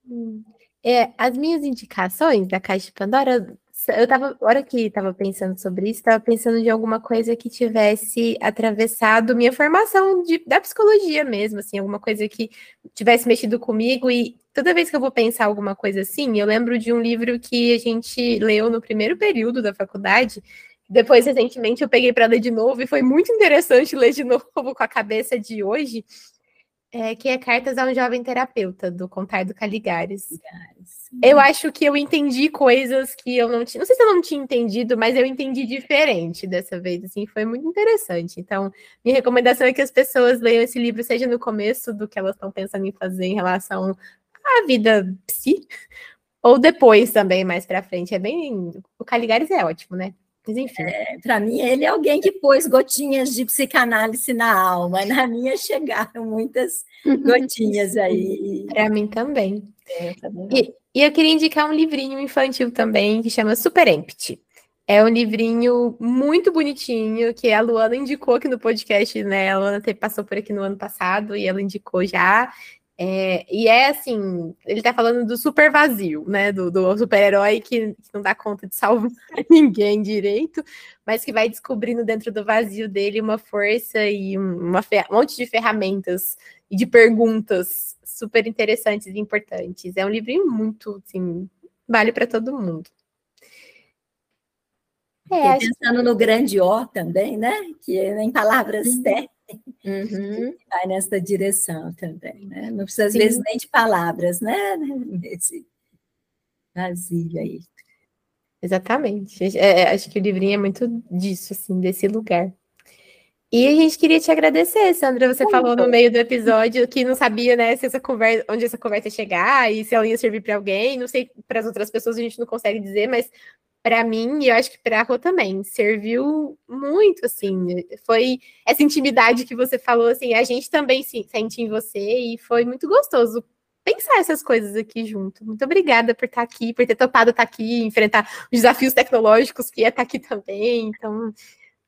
Hum. É, as minhas indicações da Caixa de Pandora, eu tava, hora que estava pensando sobre isso, estava pensando de alguma coisa que tivesse atravessado minha formação de, da psicologia mesmo, assim, alguma coisa que tivesse mexido comigo e toda vez que eu vou pensar alguma coisa assim, eu lembro de um livro que a gente leu no primeiro período da faculdade, depois, recentemente, eu peguei para ler de novo e foi muito interessante ler de novo com a cabeça de hoje, é, que é Cartas a um Jovem Terapeuta, do Contar Caligares. Eu acho que eu entendi coisas que eu não tinha. Não sei se eu não tinha entendido, mas eu entendi diferente dessa vez. Assim, foi muito interessante. Então, minha recomendação é que as pessoas leiam esse livro, seja no começo do que elas estão pensando em fazer em relação à vida psi, ou depois também, mais para frente. É bem. O Caligares é ótimo, né? Mas enfim. É, Para mim, ele é alguém que pôs gotinhas de psicanálise na alma. Na minha chegaram muitas gotinhas aí. Para mim também. É, e, e, eu queria indicar um livrinho infantil também que chama Super Empty. É um livrinho muito bonitinho que a Luana indicou aqui no podcast, né? A Luana passou por aqui no ano passado e ela indicou já. É, e é assim, ele tá falando do super vazio, né? Do, do super-herói que, que, não dá conta de salvar ninguém direito, mas que vai descobrindo dentro do vazio dele uma força e uma, um monte de ferramentas e de perguntas super interessantes e importantes. É um livrinho muito, assim, vale para todo mundo. É, pensando que... no grande O também, né? Que em palavras técnicas Uhum. Vai nessa direção também, né? Não precisa, às Sim. vezes, nem de palavras, né? Nesse vazio aí. Exatamente. É, é, acho que o livrinho é muito disso, assim, desse lugar. E a gente queria te agradecer, Sandra. Você falou no meio do episódio que não sabia, né, se essa conversa, onde essa conversa ia chegar e se ela ia servir para alguém. Não sei, para as outras pessoas a gente não consegue dizer, mas para mim, e eu acho que para a Rô também, serviu muito, assim, foi essa intimidade que você falou, assim, a gente também se sente em você, e foi muito gostoso pensar essas coisas aqui junto. Muito obrigada por estar aqui, por ter topado estar aqui, enfrentar os desafios tecnológicos que é estar aqui também. Então,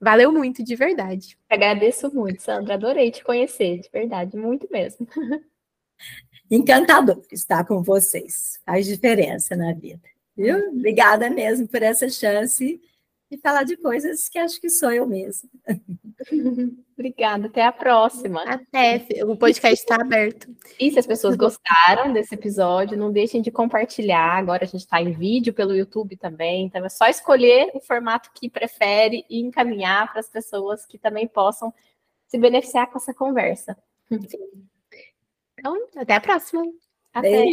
valeu muito, de verdade. Agradeço muito, Sandra. Adorei te conhecer, de verdade, muito mesmo. Encantador estar com vocês. Faz diferença na vida. Viu? Obrigada mesmo por essa chance de falar de coisas que acho que sou eu mesma. Obrigada, até a próxima. Até, o podcast está aberto. E se as pessoas gostaram desse episódio, não deixem de compartilhar. Agora a gente está em vídeo pelo YouTube também, então é só escolher o formato que prefere e encaminhar para as pessoas que também possam se beneficiar com essa conversa. Então, até a próxima. Até.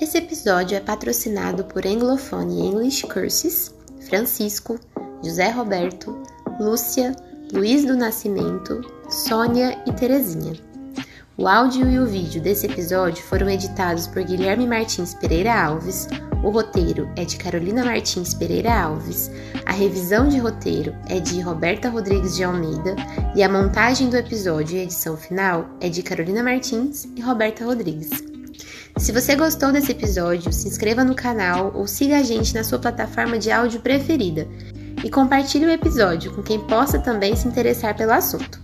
Esse episódio é patrocinado por Anglophone English Courses, Francisco, José Roberto, Lúcia, Luiz do Nascimento, Sônia e Terezinha. O áudio e o vídeo desse episódio foram editados por Guilherme Martins Pereira Alves, o roteiro é de Carolina Martins Pereira Alves, a revisão de roteiro é de Roberta Rodrigues de Almeida e a montagem do episódio e edição final é de Carolina Martins e Roberta Rodrigues. Se você gostou desse episódio, se inscreva no canal ou siga a gente na sua plataforma de áudio preferida e compartilhe o episódio com quem possa também se interessar pelo assunto.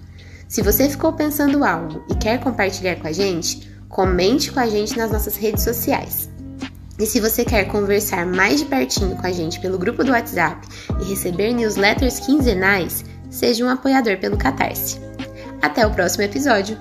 Se você ficou pensando algo e quer compartilhar com a gente, comente com a gente nas nossas redes sociais. E se você quer conversar mais de pertinho com a gente pelo grupo do WhatsApp e receber newsletters quinzenais, seja um apoiador pelo Catarse. Até o próximo episódio!